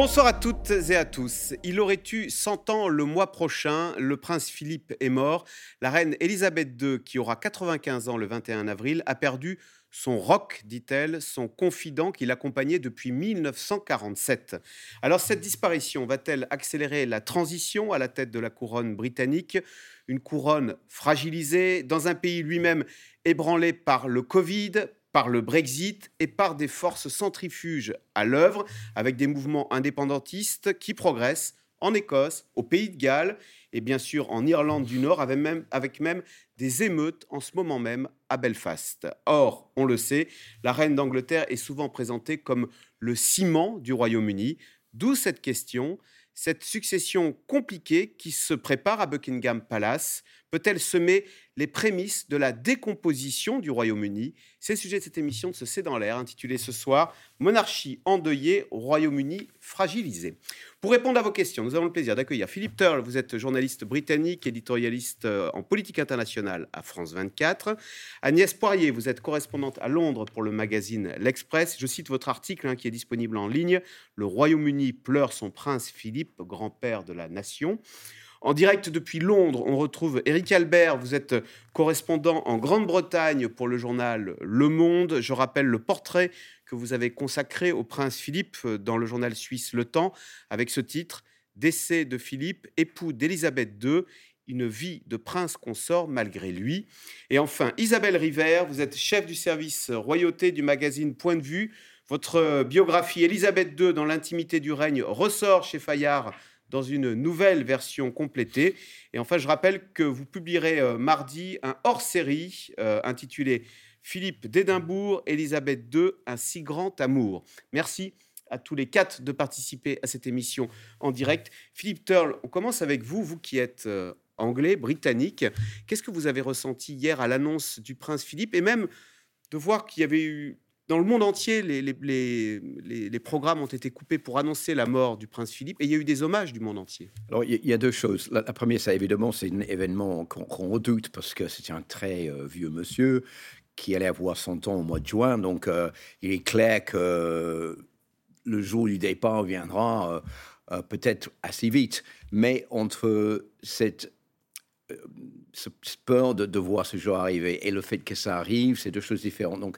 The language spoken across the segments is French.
Bonsoir à toutes et à tous. Il aurait eu 100 ans le mois prochain. Le prince Philippe est mort. La reine Elisabeth II, qui aura 95 ans le 21 avril, a perdu son roc, dit-elle, son confident qui l'accompagnait depuis 1947. Alors cette disparition va-t-elle accélérer la transition à la tête de la couronne britannique? Une couronne fragilisée dans un pays lui-même ébranlé par le Covid, par le Brexit et par des forces centrifuges à l'œuvre, avec des mouvements indépendantistes qui progressent en Écosse, au Pays de Galles et bien sûr en Irlande du Nord, avec même, des émeutes en ce moment même à Belfast. Or, on le sait, la reine d'Angleterre est souvent présentée comme le ciment du Royaume-Uni, d'où cette question, cette succession compliquée qui se prépare à Buckingham Palace peut-elle semer les prémices de la décomposition du Royaume-Uni? C'est le sujet de cette émission de ce C'est dans l'air, intitulée ce soir Monarchie endeuillée, Royaume-Uni fragilisé. Pour répondre à vos questions, nous avons le plaisir d'accueillir Philippe Turle. Vous êtes journaliste britannique, éditorialiste euh, en politique internationale à France 24. Agnès Poirier, vous êtes correspondante à Londres pour le magazine L'Express. Je cite votre article hein, qui est disponible en ligne. Le Royaume-Uni pleure son prince Philippe, grand-père de la nation. En direct depuis Londres, on retrouve Eric Albert. Vous êtes correspondant en Grande-Bretagne pour le journal Le Monde. Je rappelle le portrait que vous avez consacré au prince Philippe dans le journal suisse Le Temps avec ce titre Décès de Philippe, époux d'Élisabeth II une vie de prince consort malgré lui. Et enfin, Isabelle River, vous êtes chef du service royauté du magazine Point de vue. Votre biographie Élisabeth II dans l'intimité du règne ressort chez Fayard dans une nouvelle version complétée. Et enfin, je rappelle que vous publierez euh, mardi un hors-série euh, intitulé Philippe d'Édimbourg, Élisabeth II, un si grand amour. Merci à tous les quatre de participer à cette émission en direct. Philippe Turle, on commence avec vous, vous qui êtes euh, anglais, britannique. Qu'est-ce que vous avez ressenti hier à l'annonce du prince Philippe? Et même de voir qu'il y avait eu dans le monde entier, les, programmes ont été coupés pour annoncer la mort du prince Philippe et il y a eu des hommages du monde entier. Alors, il y, a deux choses. La, première, ça évidemment, c'est un événement qu'on redoute parce que c'était un très euh, vieux monsieur qui allait avoir 100 ans au mois de juin. Donc, euh, il est clair que le jour du départ viendra euh, peut-être assez vite. Mais entre cette peur de, de, voir ce jour arriver et le fait que ça arrive, c'est deux choses différentes. Donc,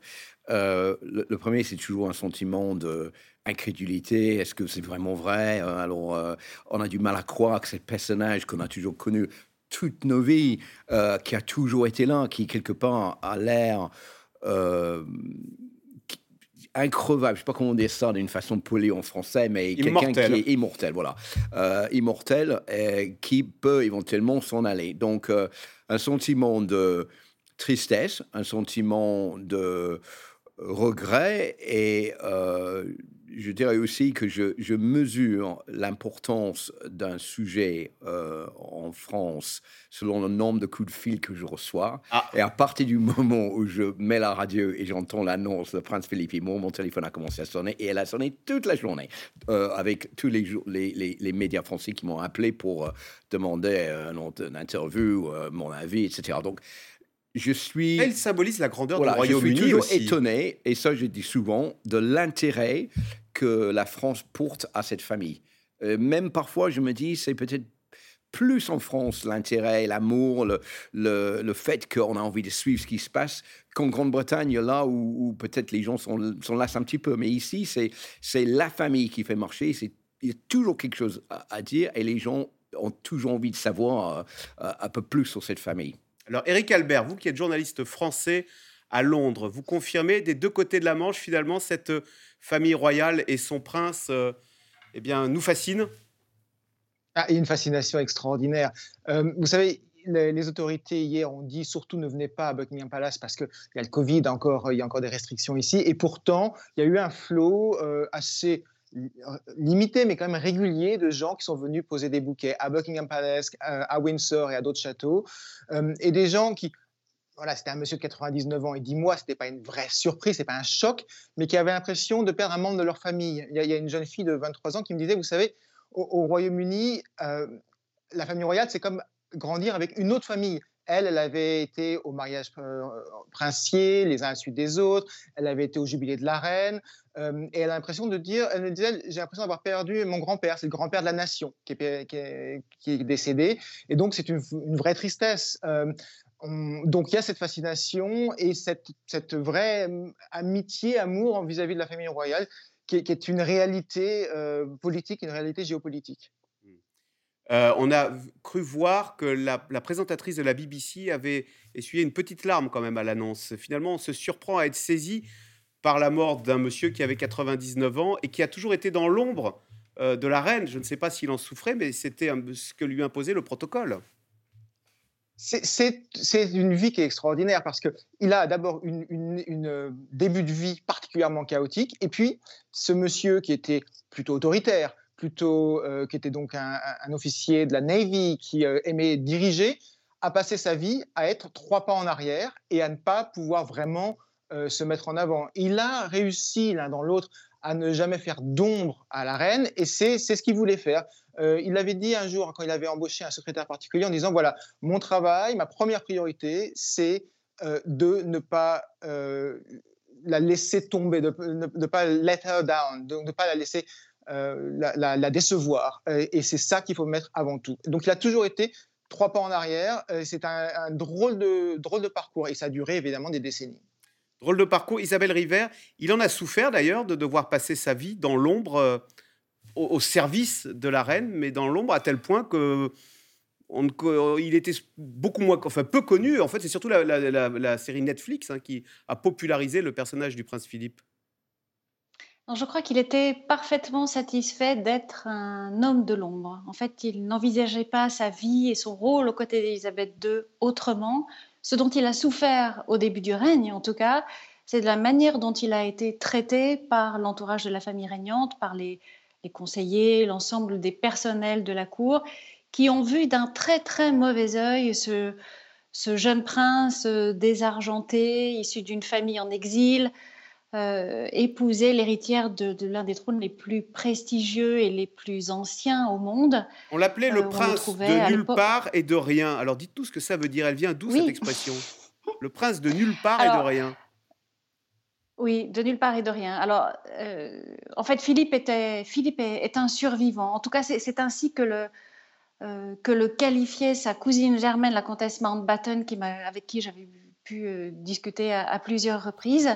euh, le, premier, c'est toujours un sentiment d'incrédulité. Est-ce que c'est vraiment vrai? Euh, Alors, euh, on a du mal à croire que ce personnage qu'on a toujours connu toute nos vies, qui a toujours été là, qui quelque part a l'air increvable, je sais pas comment dire ça d'une façon polie en français, mais quelqu'un qui est immortel, voilà, immortel, et qui peut éventuellement s'en aller. Donc, un sentiment de tristesse, un sentiment de regret et euh, je dirais aussi que je, mesure l'importance d'un sujet euh, en France selon le nombre de coups de fil que je reçois. Ah. Et à partir du moment où je mets la radio et j'entends l'annonce de Prince Philippe mon téléphone a commencé à sonner et elle a sonné toute la journée euh, avec tous les, les, les, médias français qui m'ont appelé pour demander une interview, mon avis, etc. Donc, je suis. Elle symbolise la grandeur du Royaume-Uni. Je suis toujours étonné, et ça je dis souvent, de l'intérêt que la France porte à cette famille. Euh, même parfois, je me dis, c'est peut-être plus en France l'intérêt, l'amour, le, le, fait qu'on a envie de suivre ce qui se passe qu'en Grande-Bretagne, là où, peut-être les gens sont, sont un petit peu. Mais ici, c'est la famille qui fait marcher. Il y a toujours quelque chose à, dire et les gens ont toujours envie de savoir euh, un peu plus sur cette famille. Alors, Eric Albert, vous qui êtes journaliste français à Londres, vous confirmez des deux côtés de la Manche, finalement, cette euh, famille royale et son prince, euh, eh bien, nous fascine? Ah, une fascination extraordinaire. Euh, vous savez, les, autorités hier ont dit surtout ne venez pas à Buckingham Palace parce qu'il y a le Covid, encore, il y a encore des restrictions ici. Et pourtant, il y a eu un flot assez limité, mais quand même régulier, de gens qui sont venus poser des bouquets à Buckingham Palace, à Windsor et à d'autres châteaux, euh, et des gens qui, voilà, c'était un monsieur de 99 ans, et dit moi, c'était pas une vraie surprise, c'est pas un choc, mais qui avait l'impression de perdre un membre de leur famille. Il y, a, une jeune fille de 23 ans qui me disait, vous savez, au, Royaume-Uni, euh, la famille royale, c'est comme grandir avec une autre famille Elle, avait été au mariage princier, les uns à la suite des autres. Elle avait été au jubilé de la reine. et elle a l'impression de dire, elle me disait, j'ai l'impression d'avoir perdu mon grand-père. C'est le grand-père de la nation qui est, décédé. Et donc, c'est une, vraie tristesse donc il y a cette fascination et cette, vraie amitié, amour vis-à-vis de la famille royale qui est, une réalité euh, politique, une réalité géopolitique. Euh, on a cru voir que la, présentatrice de la BBC avait essuyé une petite larme quand même à l'annonce. Finalement, on se surprend à être saisi par la mort d'un monsieur qui avait 99 ans et qui a toujours été dans l'ombre euh, de la reine. Je ne sais pas s'il en souffrait, mais c'était ce que lui imposait le protocole c'est une vie qui est extraordinaire parce qu'il a d'abord une, euh, début de vie particulièrement chaotique, et puis ce monsieur qui était plutôt autoritaire, plutôt euh, qui était donc un, officier de la Navy qui euh, aimait diriger, a passé sa vie à être trois pas en arrière et à ne pas pouvoir vraiment se mettre en avant. Il a réussi l'un dans l'autre à ne jamais faire d'ombre à la reine, et c'est ce qu'il voulait faire. Euh, il avait dit un jour, quand il avait embauché un secrétaire particulier, en disant, voilà, mon travail, ma première priorité, c'est euh, de ne pas euh, la laisser tomber, de ne pas let her down, de ne pas la laisser la, décevoir. Et, c'est ça qu'il faut mettre avant tout. Donc il a toujours été trois pas en arrière. c'est un, drôle, de, drôle de parcours, et ça a duré évidemment des décennies. Drôle de parcours. Isabelle River, il en a souffert d'ailleurs de devoir passer sa vie dans l'ombre au, service de la reine, mais dans l'ombre à tel point que on, il était beaucoup moins, enfin peu connu. En fait, c'est surtout la, série Netflix hein, qui a popularisé le personnage du prince Philippe. Je crois qu'il était parfaitement satisfait d'être un homme de l'ombre. En fait, il n'envisageait pas sa vie et son rôle aux côtés d'Élisabeth II autrement. Ce dont il a souffert au début du règne, en tout cas, c'est de la manière dont il a été traité par l'entourage de la famille régnante, par les, conseillers, l'ensemble des personnels de la cour, qui ont vu d'un très très mauvais œil ce, jeune prince désargenté, issu d'une famille en exil, euh, épouser l'héritière de, l'un des trônes les plus prestigieux et les plus anciens au monde. On l'appelait le euh, prince de nulle part et de rien. Alors dites-nous ce que ça veut dire. Elle vient d'où cette expression? Le prince de nulle part et de rien. Oui, de nulle part et de rien. Alors, euh, en fait, Philippe, était, Philippe est, un survivant. En tout cas, c'est ainsi que le, euh, que le qualifiait sa cousine germaine, la comtesse Mountbatten, qui avec qui j'avais pu euh, discuter à, plusieurs reprises.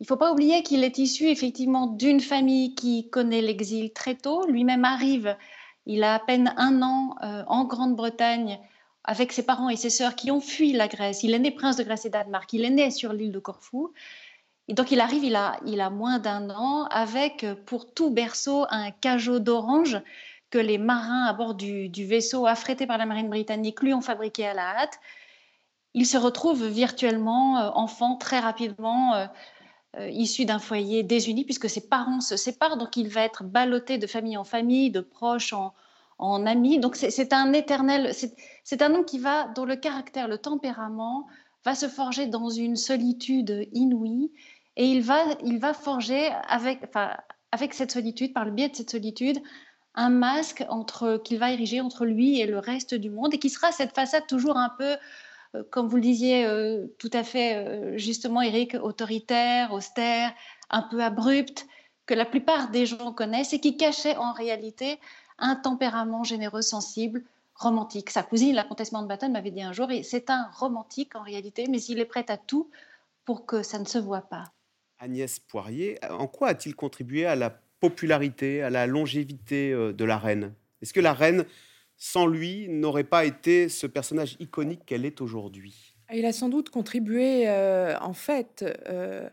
Il ne faut pas oublier qu'il est issu effectivement d'une famille qui connaît l'exil très tôt. Lui-même arrive, il a à peine un an en Grande-Bretagne avec ses parents et ses sœurs qui ont fui la Grèce. Il est né prince de Grèce et Danemark. Il est né sur l'île de Corfou. Et donc il arrive, il a, moins d'un an, avec pour tout berceau un cajot d'orange que les marins à bord du, vaisseau affrété par la marine britannique lui ont fabriqué à la hâte. Il se retrouve virtuellement euh, enfant très rapidement, euh, euh, issu d'un foyer désuni, puisque ses parents se séparent, donc il va être ballotté de famille en famille, de proches en, en amis. Donc c'est un éternel, c'est un homme qui va, dont le caractère, le tempérament, va se forger dans une solitude inouïe et il va, il va forger avec, enfin, avec cette solitude, par le biais de cette solitude, un masque qu'il va ériger entre lui et le reste du monde et qui sera cette façade toujours un peu, euh, comme vous le disiez euh, tout à fait euh, justement, Eric, autoritaire, austère, un peu abrupte, que la plupart des gens connaissent et qui cachait en réalité un tempérament généreux, sensible, romantique. Sa cousine, la comtesse Mountbatten, m'avait dit un jour, c'est un romantique en réalité, mais il est prêt à tout pour que ça ne se voit pas. Agnès Poirier, en quoi a-t-il contribué à la popularité, à la longévité euh, de la reine? Est-ce que la reine, sans lui, n'aurait pas été ce personnage iconique qu'elle est aujourd'hui Il a sans doute contribué, euh, en fait, euh,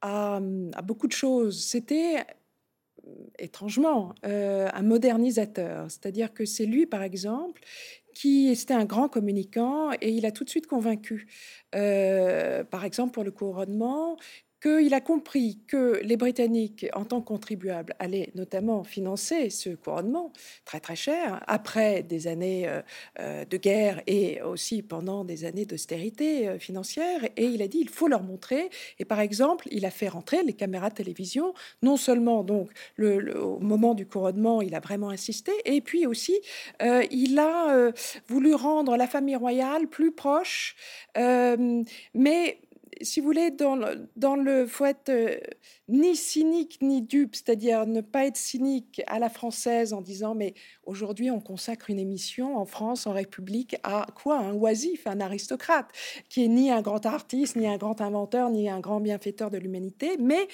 à, beaucoup de choses. C'était étrangement un modernisateur, c'est-à-dire que c'est lui, par exemple, qui était un grand communicant et il a tout de suite convaincu. par exemple, pour le couronnement, qu'il a compris que les Britanniques, en tant que contribuables, allaient notamment financer ce couronnement très très cher, après des années euh, euh, de guerre et aussi pendant des années d'austérité euh, financière. Et il a dit, il faut leur montrer. Et par exemple, il a fait rentrer les caméras de télévision, non seulement donc le, au moment du couronnement, il a vraiment insisté, et puis aussi, il a voulu rendre la famille royale plus proche, mais si vous voulez, dans le, dans faut être euh, ni cynique ni dupe, c'est-à-dire ne pas être cynique à la française en disant mais aujourd'hui on consacre une émission en France, en République, à quoi? Un oisif, un aristocrate, qui est ni un grand artiste, ni un grand inventeur, ni un grand bienfaiteur de l'humanité, mais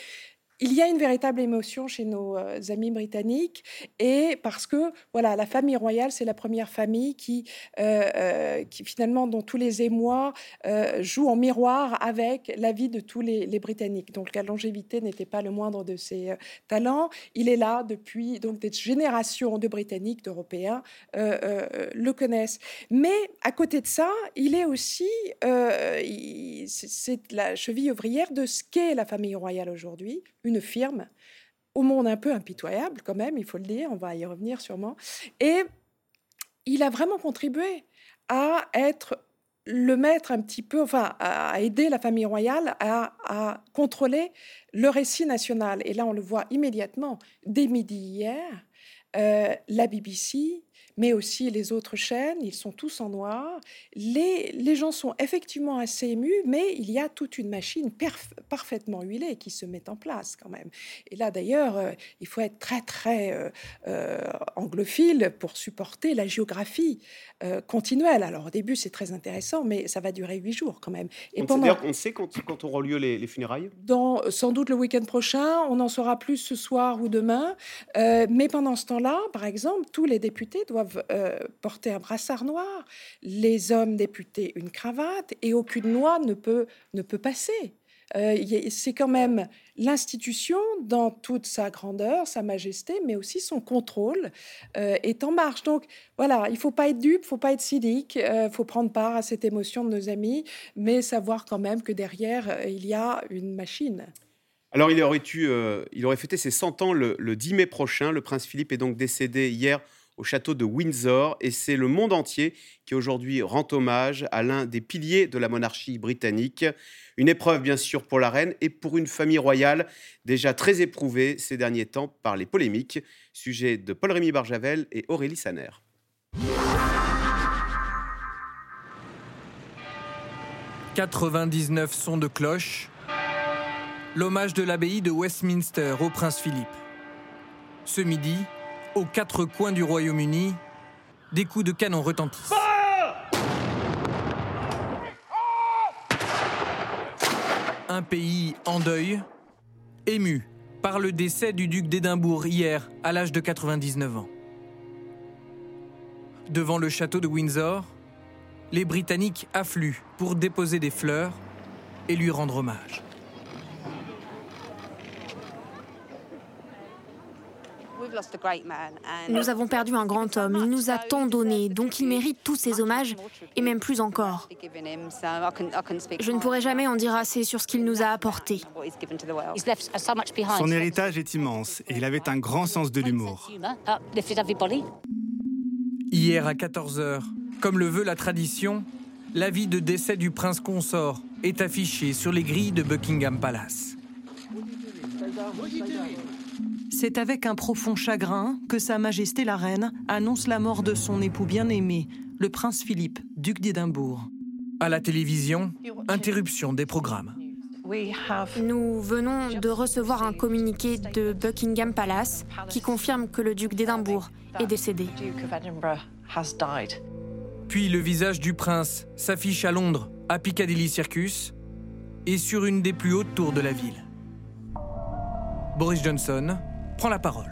il y a une véritable émotion chez nos euh, amis britanniques et parce que voilà la famille royale c'est la première famille qui, euh, euh, qui finalement dont tous les émois jouent en miroir avec la vie de tous les, britanniques. Donc la longévité n'était pas le moindre de ses talents. Il est là depuis donc des générations de britanniques d'européens le connaissent. Mais à côté de ça il est aussi c'est la cheville ouvrière de ce qu'est la famille royale aujourd'hui une firme au monde un peu impitoyable quand même, il faut le dire, on va y revenir sûrement. Et il a vraiment contribué à être le maître un petit peu, enfin, à aider la famille royale à, contrôler le récit national. Et là, on le voit immédiatement, dès midi hier, euh, la BBC, mais aussi les autres chaînes, ils sont tous en noir. Les, les gens sont effectivement assez émus, mais il y a toute une machine parfaitement huilée qui se met en place quand même. Et là, d'ailleurs, euh, il faut être très, très euh, euh, anglophile pour supporter la géographie continuelle. Alors, au début, c'est très intéressant, mais ça va durer huit jours quand même. Et on, pendant... on sait quand, quand auront lieu les, les, funérailles? Dans, Sans doute le week-end prochain. On en saura plus ce soir ou demain. mais pendant ce temps-là, par exemple, tous les députés doivent euh, porter un brassard noir, les hommes députés une cravate, et aucune loi ne peut, ne peut passer. Euh, c'est quand même l'institution dans toute sa grandeur, sa majesté, mais aussi son contrôle euh, est en marche. Donc voilà, il faut pas être dupe, faut pas être cynique, il faut prendre part à cette émotion de nos amis, mais savoir quand même que derrière il y a une machine. Alors il aurait, eu, il aurait fêté ses 100 ans le 10 mai prochain. Le prince Philippe est donc décédé hier au château de Windsor et c'est le monde entier qui aujourd'hui rend hommage à l'un des piliers de la monarchie britannique. Une épreuve bien sûr pour la reine et pour une famille royale déjà très éprouvée ces derniers temps par les polémiques. Sujet de Paul-Rémy Barjavel et Aurélie Saner. « 99 sons de cloche, l'hommage de l'abbaye de Westminster au prince Philippe. Ce midi, aux quatre coins du Royaume-Uni, des coups de canon retentissent. Un pays en deuil, ému par le décès du duc d'Édimbourg hier à l'âge de 99 ans. Devant le château de Windsor, les Britanniques affluent pour déposer des fleurs et lui rendre hommage. Nous avons perdu un grand homme. Il nous a tant donné, donc il mérite tous ces hommages, et même plus encore. Je ne pourrai jamais en dire assez sur ce qu'il nous a apporté. Son héritage est immense, et il avait un grand sens de l'humour. Hier à 14h, comme le veut la tradition, l'avis de décès du prince consort est affiché sur les grilles de Buckingham Palace. C'est avec un profond chagrin que Sa Majesté la Reine annonce la mort de son époux bien-aimé, le prince Philippe, duc d'Édimbourg. À la télévision, interruption des programmes. Nous venons de recevoir un communiqué de Buckingham Palace qui confirme que le duc d'Édimbourg est décédé. Puis le visage du prince s'affiche à Londres, à Piccadilly Circus, et sur une des plus hautes tours de la ville. Boris Johnson, prend la parole.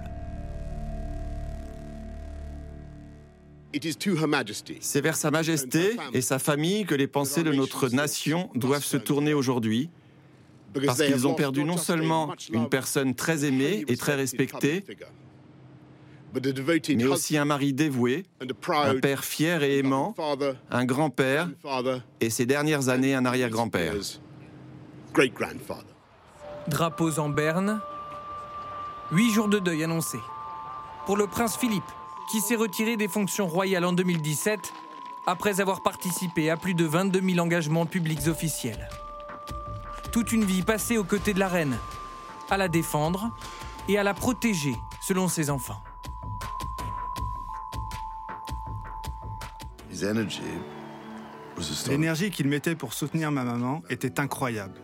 C'est vers Sa Majesté et sa famille que les pensées de notre nation doivent se tourner aujourd'hui, parce qu'ils ont perdu non seulement une personne très aimée et très respectée, mais aussi un mari dévoué, un père fier et aimant, un grand-père et ces dernières années un arrière-grand-père. Drapeaux en berne, huit jours de deuil annoncés. Pour le prince Philippe, qui s'est retiré des fonctions royales en 2017 après avoir participé à plus de 22 000 engagements publics officiels. Toute une vie passée aux côtés de la reine, à la défendre et à la protéger selon ses enfants. L'énergie qu'il mettait pour soutenir ma maman était incroyable.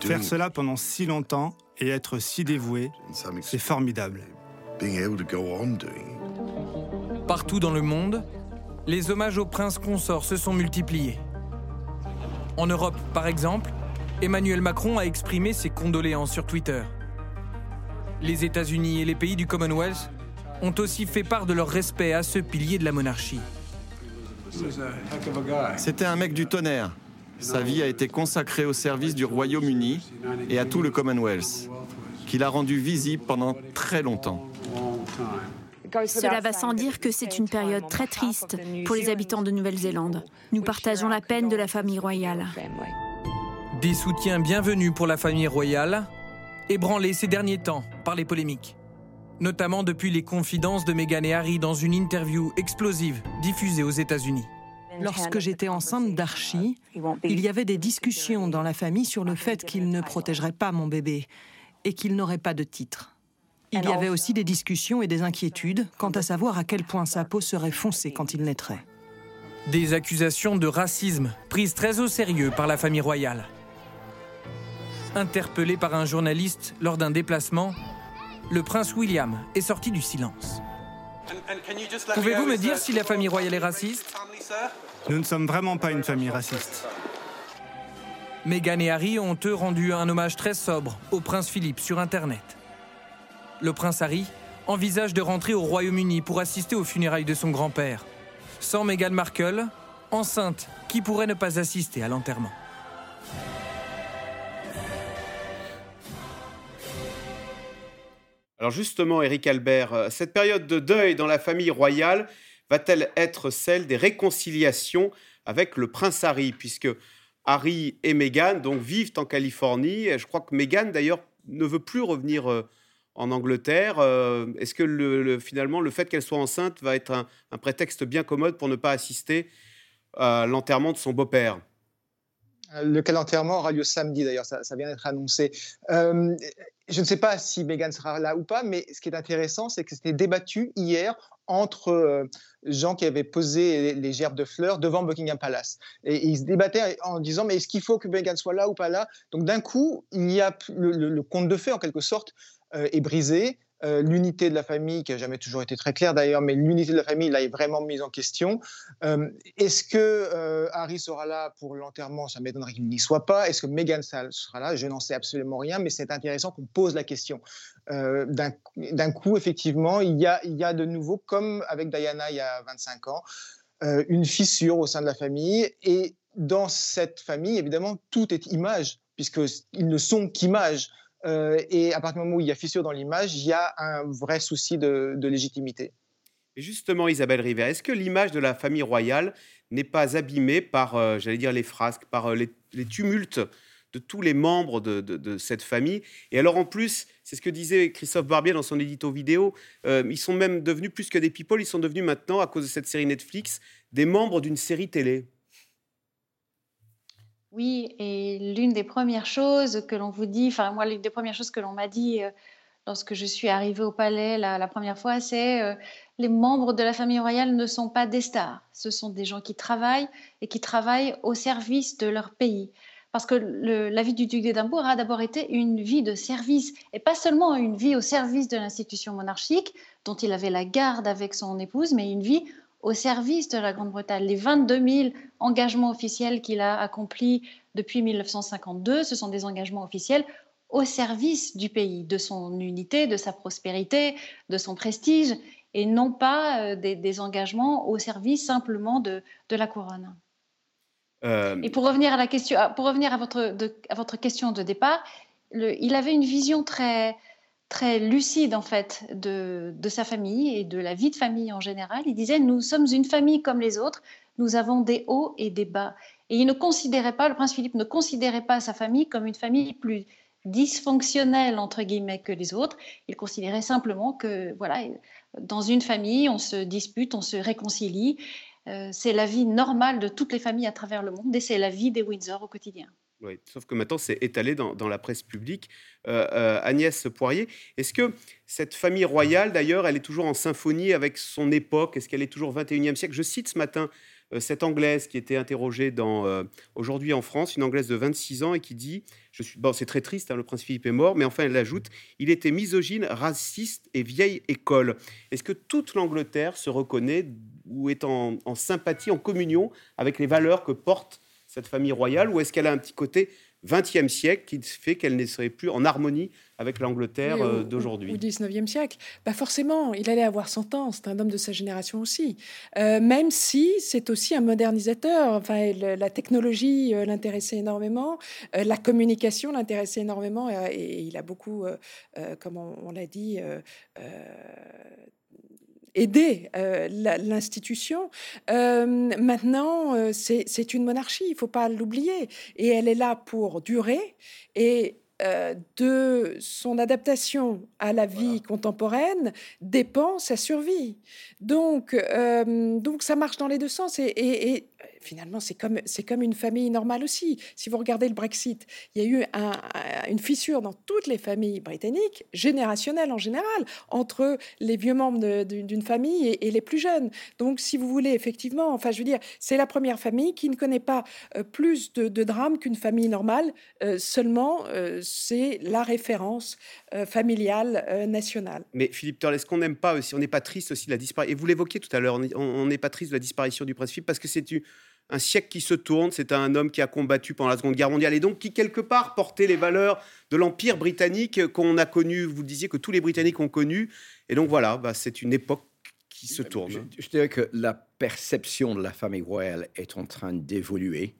Faire cela pendant si longtemps et être si dévoué, c'est formidable. Partout dans le monde, les hommages au prince consort se sont multipliés. En Europe, par exemple, Emmanuel Macron a exprimé ses condoléances sur Twitter. Les États-Unis et les pays du Commonwealth ont aussi fait part de leur respect à ce pilier de la monarchie. C'était un mec du tonnerre. Sa vie a été consacrée au service du Royaume-Uni et à tout le Commonwealth, qu'il a rendu visible pendant très longtemps. Cela va sans dire que c'est une période très triste pour les habitants de Nouvelle-Zélande. Nous partageons la peine de la famille royale. Des soutiens bienvenus pour la famille royale, ébranlés ces derniers temps par les polémiques. Notamment depuis les confidences de Meghan et Harry dans une interview explosive diffusée aux États-Unis. Lorsque j'étais enceinte d'Archie, il y avait des discussions dans la famille sur le fait qu'il ne protégerait pas mon bébé et qu'il n'aurait pas de titre. Il y avait aussi des discussions et des inquiétudes quant à savoir à quel point sa peau serait foncée quand il naîtrait. Des accusations de racisme prises très au sérieux par la famille royale. Interpellé par un journaliste lors d'un déplacement, le prince William est sorti du silence. Pouvez-vous me dire si la famille royale est raciste? Nous ne sommes vraiment pas une famille raciste. Meghan et Harry ont eux rendu un hommage très sobre au prince Philippe sur Internet le prince Harry, envisage de rentrer au Royaume-Uni pour assister aux funérailles de son grand-père. Sans Meghan Markle, enceinte, qui pourrait ne pas assister à l'enterrement? Alors justement, Eric Albert, euh, cette période de deuil dans la famille royale va-t-elle être celle des réconciliations avec le prince Harry, puisque Harry et Meghan donc vivent en Californie. Je crois que Meghan d'ailleurs ne veut plus revenir euh, en Angleterre. Euh, est-ce que le, finalement le fait qu'elle soit enceinte va être un, prétexte bien commode pour ne pas assister à l'enterrement de son beau-père? Lequel enterrement aura lieu samedi d'ailleurs, ça, vient d'être annoncé. Euh, je ne sais pas si Meghan sera là ou pas, mais ce qui est intéressant, c'est que c'était débattu hier entre euh, gens qui avaient posé les, gerbes de fleurs devant Buckingham Palace. Et, ils se débattaient en disant, mais est-ce qu'il faut que Meghan soit là ou pas là? Donc d'un coup, il y a le, le, conte de fées en quelque sorte euh, est brisée. Euh, l'unité de la famille, qui n'a jamais toujours été très claire d'ailleurs, mais l'unité de la famille, là, est vraiment mise en question. Euh, est-ce que Harry sera là pour l'enterrement? Ça m'étonnerait qu'il n'y soit pas. Est-ce que Meghan sera là? Je n'en sais absolument rien, mais c'est intéressant qu'on pose la question. D'un coup, effectivement, il y, a, il y a de nouveau, comme avec Diana il y a 25 ans, une fissure au sein de la famille. Et dans cette famille, évidemment, tout est image, puisqu'ils ne sont qu'image. Euh, et à partir du moment où il y a fissure dans l'image, il y a un vrai souci de, légitimité. Justement, Isabelle Rivet, est-ce que l'image de la famille royale n'est pas abîmée par, euh, j'allais dire, les frasques, par euh, les, tumultes de tous les membres de, cette famille? Et alors, en plus, c'est ce que disait Christophe Barbier dans son édito vidéo, ils sont même devenus, plus que des people, ils sont devenus maintenant, à cause de cette série Netflix, des membres d'une série télé. Oui, et l'une des premières choses que l'on vous dit, enfin moi, l'une des premières choses que l'on m'a dit euh, lorsque je suis arrivée au palais la, première fois, c'est euh, les membres de la famille royale ne sont pas des stars. Ce sont des gens qui travaillent et qui travaillent au service de leur pays. Parce que la vie du duc d'Édimbourg a d'abord été une vie de service, et pas seulement une vie au service de l'institution monarchique, dont il avait la garde avec son épouse, mais une vie au service de la Grande-Bretagne. Les 22 000 engagements officiels qu'il a accomplis depuis 1952, ce sont des engagements officiels au service du pays, de son unité, de sa prospérité, de son prestige, et non pas euh, des, engagements au service simplement de, la couronne. Euh, et pour revenir à la question, pour revenir à votre, à votre question de départ, il avait une vision très, très lucide en fait de, sa famille et de la vie de famille en général. Il disait nous sommes une famille comme les autres, nous avons des hauts et des bas. Et il ne considérait pas, le prince Philippe ne considérait pas sa famille comme une famille plus dysfonctionnelle entre guillemets que les autres. Il considérait simplement que voilà, dans une famille, on se dispute, on se réconcilie. Euh, c'est la vie normale de toutes les familles à travers le monde et c'est la vie des Windsor au quotidien. Sauf que maintenant c'est étalé dans, la presse publique. Euh, euh, Agnès Poirier, est-ce que cette famille royale, d'ailleurs, elle est toujours en symphonie avec son époque? Est-ce qu'elle est toujours 21e siècle? Je cite ce matin cette Anglaise qui était interrogée dans aujourd'hui en France, une Anglaise de 26 ans et qui dit, je suis, bon, c'est très triste, hein, le prince Philippe est mort, mais enfin elle ajoute, il était misogyne, raciste et vieille école. Est-ce que toute l'Angleterre se reconnaît ou est en, sympathie, en communion avec les valeurs que porte cette famille royale, ou est-ce qu'elle a un petit côté 20e siècle qui fait qu'elle ne serait plus en harmonie avec l'Angleterre euh, d'aujourd'hui? Ou 19e siècle. Bah forcément, il allait avoir 100 ans, c'est un homme de sa génération aussi. Euh, même si c'est aussi un modernisateur. Enfin, la technologie euh, l'intéressait énormément, la communication l'intéressait énormément, et, il a beaucoup, comme on l'a dit, aider euh, l'institution. Euh, maintenant, euh, c'est une monarchie, il ne faut pas l'oublier. Et elle est là pour durer. Et de son adaptation à la vie contemporaine dépend sa survie. Donc, donc ça marche dans les deux sens. et finalement, c'est comme, une famille normale aussi. Si vous regardez le Brexit, il y a eu une fissure dans toutes les familles britanniques, générationnelle en général, entre les vieux membres d'une famille et, les plus jeunes. Donc, si vous voulez, effectivement, enfin, je veux dire, c'est la première famille qui ne connaît pas euh, plus de, drames qu'une famille normale, euh, seulement euh, c'est la référence familiale nationale. Mais Philippe Turle, est-ce qu'on n'aime pas aussi, on n'est pas triste aussi de la disparition, et vous l'évoquiez tout à l'heure, on n'est pas triste de la disparition du prince parce que c'est un siècle qui se tourne. C'est un homme qui a combattu pendant la Seconde Guerre mondiale et donc qui, quelque part, portait les valeurs de l'Empire britannique qu'on a connu. Vous disiez que tous les Britanniques ont connu. Et donc voilà, bah, c'est une époque qui se tourne. Je, dirais que la perception de la famille royale est en train d'évoluer.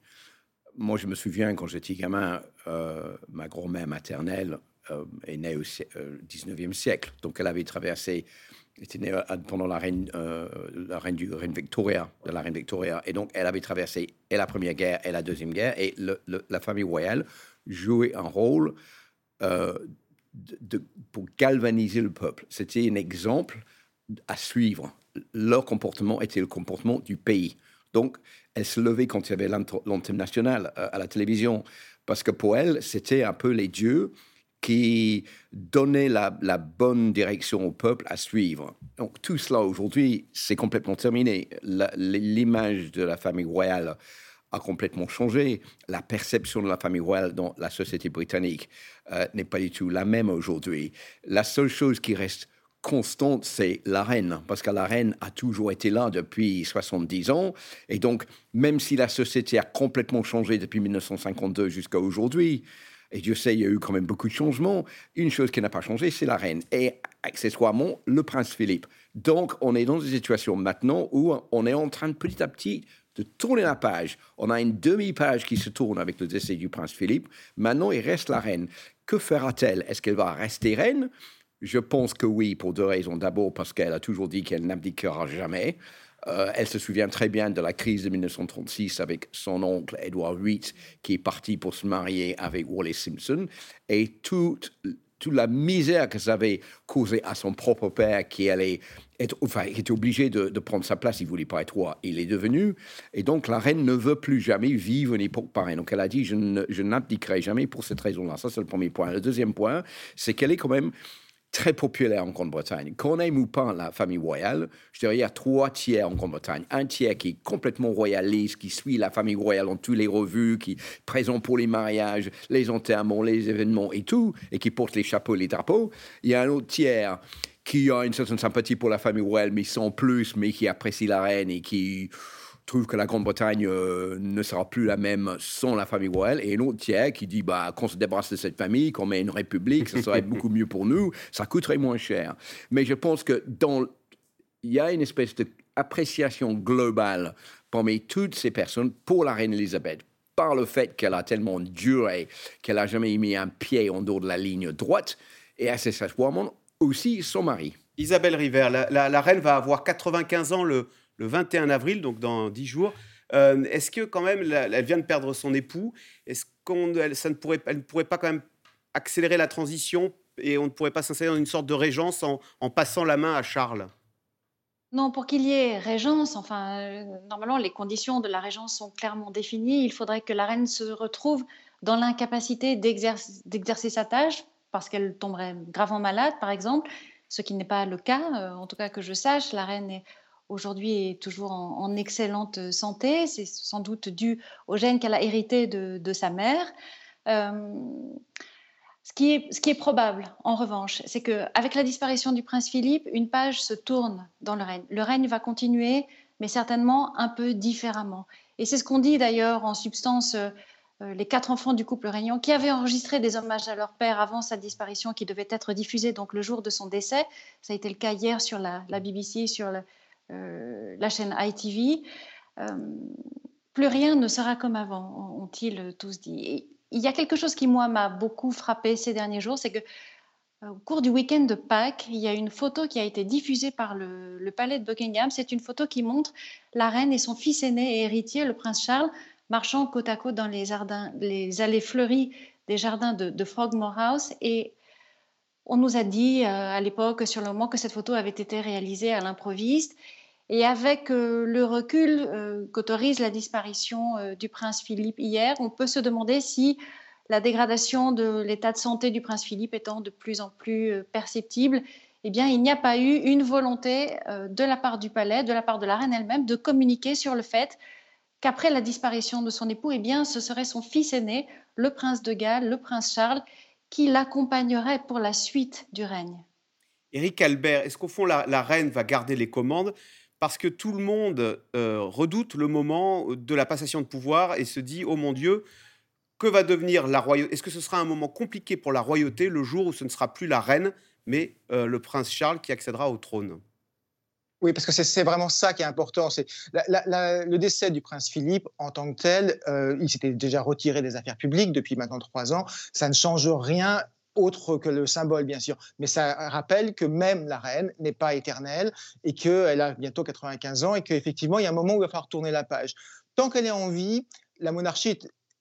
Moi, je me souviens quand j'étais gamin, euh, ma grand-mère maternelle euh, est née au 19e euh, siècle. Donc, elle avait traversé était née euh, pendant la reine, euh, la reine du reine Victoria, de la reine Victoria, et donc elle avait traversé et la première guerre et la deuxième guerre, et la famille royale jouait un rôle euh, pour galvaniser le peuple. C'était un exemple à suivre. Leur comportement était le comportement du pays. Donc, elle se levait quand il y avait l'antenne nationale à la télévision, parce que pour elle, c'était un peu les dieux qui donnait la, bonne direction au peuple à suivre. Donc tout cela aujourd'hui, c'est complètement terminé. L'image de la famille royale a complètement changé. La perception de la famille royale dans la société britannique euh, n'est pas du tout la même aujourd'hui. La seule chose qui reste constante, c'est la reine, parce que la reine a toujours été là depuis 70 ans. Et donc, même si la société a complètement changé depuis 1952 jusqu'à aujourd'hui, et Dieu sait, il y a eu quand même beaucoup de changements. Une chose qui n'a pas changé, c'est la reine. Et accessoirement, le prince Philippe. Donc, on est dans une situation maintenant où on est en train de petit à petit de tourner la page. On a une demi-page qui se tourne avec le décès du prince Philippe. Maintenant, il reste la reine. Que fera-t-elle? Est-ce qu'elle va rester reine? Je pense que oui, pour deux raisons. D'abord, parce qu'elle a toujours dit qu'elle n'abdiquera jamais. Euh, elle se souvient très bien de la crise de 1936 avec son oncle Edward VIII qui est parti pour se marier avec Wally Simpson et toute, toute la misère que ça avait causé à son propre père qui allait était obligé de, prendre sa place, il voulait pas être roi, il est devenu. Et donc la reine ne veut plus jamais vivre une époque pareille. Donc elle a dit, je n'abdiquerai jamais pour cette raison-là. Ça, c'est le premier point. Le deuxième point, c'est qu'elle est quand même très populaire en Grande-Bretagne. Qu'on aime ou pas la famille royale, je dirais il y a trois tiers en Grande-Bretagne. Un tiers qui est complètement royaliste, qui suit la famille royale dans toutes les revues, qui est présent pour les mariages, les enterrements, les événements et tout, et qui porte les chapeaux, les drapeaux. Il y a un autre tiers qui a une certaine sympathie pour la famille royale, mais sans plus, mais qui apprécie la reine et qui trouve que la Grande-Bretagne euh, ne sera plus la même sans la famille royale, et un autre tiers qui dit bah, qu'on se débarrasse de cette famille, qu'on met une république, ça serait beaucoup mieux pour nous, ça coûterait moins cher. Mais je pense que dans il y a une espèce d'appréciation globale parmi toutes ces personnes pour la reine Elisabeth, par le fait qu'elle a tellement duré, qu'elle n'a jamais mis un pied en dehors de la ligne droite, et accessoirement aussi son mari. Isabelle River, la reine va avoir 95 ans le, le 21 avril, donc dans 10 jours. Est-ce que quand même, elle vient de perdre son époux Est-ce qu'on, ne pourrait, elle pourrait pas quand même accélérer la transition et on ne pourrait pas s'installer dans une sorte de régence en, en passant la main à Charles? Non, pour qu'il y ait régence, enfin, euh, normalement, les conditions de la régence sont clairement définies. Il faudrait que la reine se retrouve dans l'incapacité d'exercer sa tâche parce qu'elle tomberait gravement malade, par exemple, ce qui n'est pas le cas, euh, en tout cas que je sache. La reine est aujourd'hui toujours en, excellente santé. C'est sans doute dû au gène qu'elle a hérité de, sa mère. Euh, ce qui, est, probable, en revanche, c'est qu'avec la disparition du prince Philippe, une page se tourne dans le règne. Le règne va continuer, mais certainement un peu différemment. Et c'est ce qu'on dit d'ailleurs en substance euh, les quatre enfants du couple régnant qui avaient enregistré des hommages à leur père avant sa disparition, qui devaient être diffusés donc le jour de son décès. Ça a été le cas hier sur la, BBC, sur euh, la chaîne ITV. plus rien ne sera comme avant, ont-ils tous dit il y a quelque chose qui, moi, m'a beaucoup frappé ces derniers jours, c'est que euh, au cours du week-end de Pâques, il y a une photo qui a été diffusée par le, palais de Buckingham. C'est une photo qui montre la reine et son fils aîné et héritier, le prince Charles, marchant côte à côte dans les, allées fleuries des jardins de, Frogmore House. Et on nous a dit euh, à l'époque, sur le moment, que cette photo avait été réalisée à l'improviste. Et avec euh, le recul euh, qu'autorise la disparition du prince Philippe hier, on peut se demander si la dégradation de l'état de santé du prince Philippe étant de plus en plus perceptible, eh bien, il n'y a pas eu une volonté de la part du palais, de la part de la reine elle-même, de communiquer sur le fait qu'après la disparition de son époux, eh bien, ce serait son fils aîné, le prince de Galles, le prince Charles, qui l'accompagnerait pour la suite du règne. Éric Albert, est-ce qu'au fond, la, reine va garder les commandes? Parce que tout le monde euh, redoute le moment de la passation de pouvoir et se dit oh mon Dieu, que va devenir la royauté Est-ce que ce sera un moment compliqué pour la royauté le jour où ce ne sera plus la reine, mais euh, le prince Charles qui accédera au trône? Oui, parce que c'est vraiment ça qui est important. C'est le décès du prince Philippe en tant que tel. Euh, il s'était déjà retiré des affaires publiques depuis maintenant trois ans. Ça ne change rien autre que le symbole, bien sûr. Mais ça rappelle que même la reine n'est pas éternelle et qu'elle a bientôt 95 ans et qu'effectivement, il y a un moment où il va falloir tourner la page. Tant qu'elle est en vie, la monarchie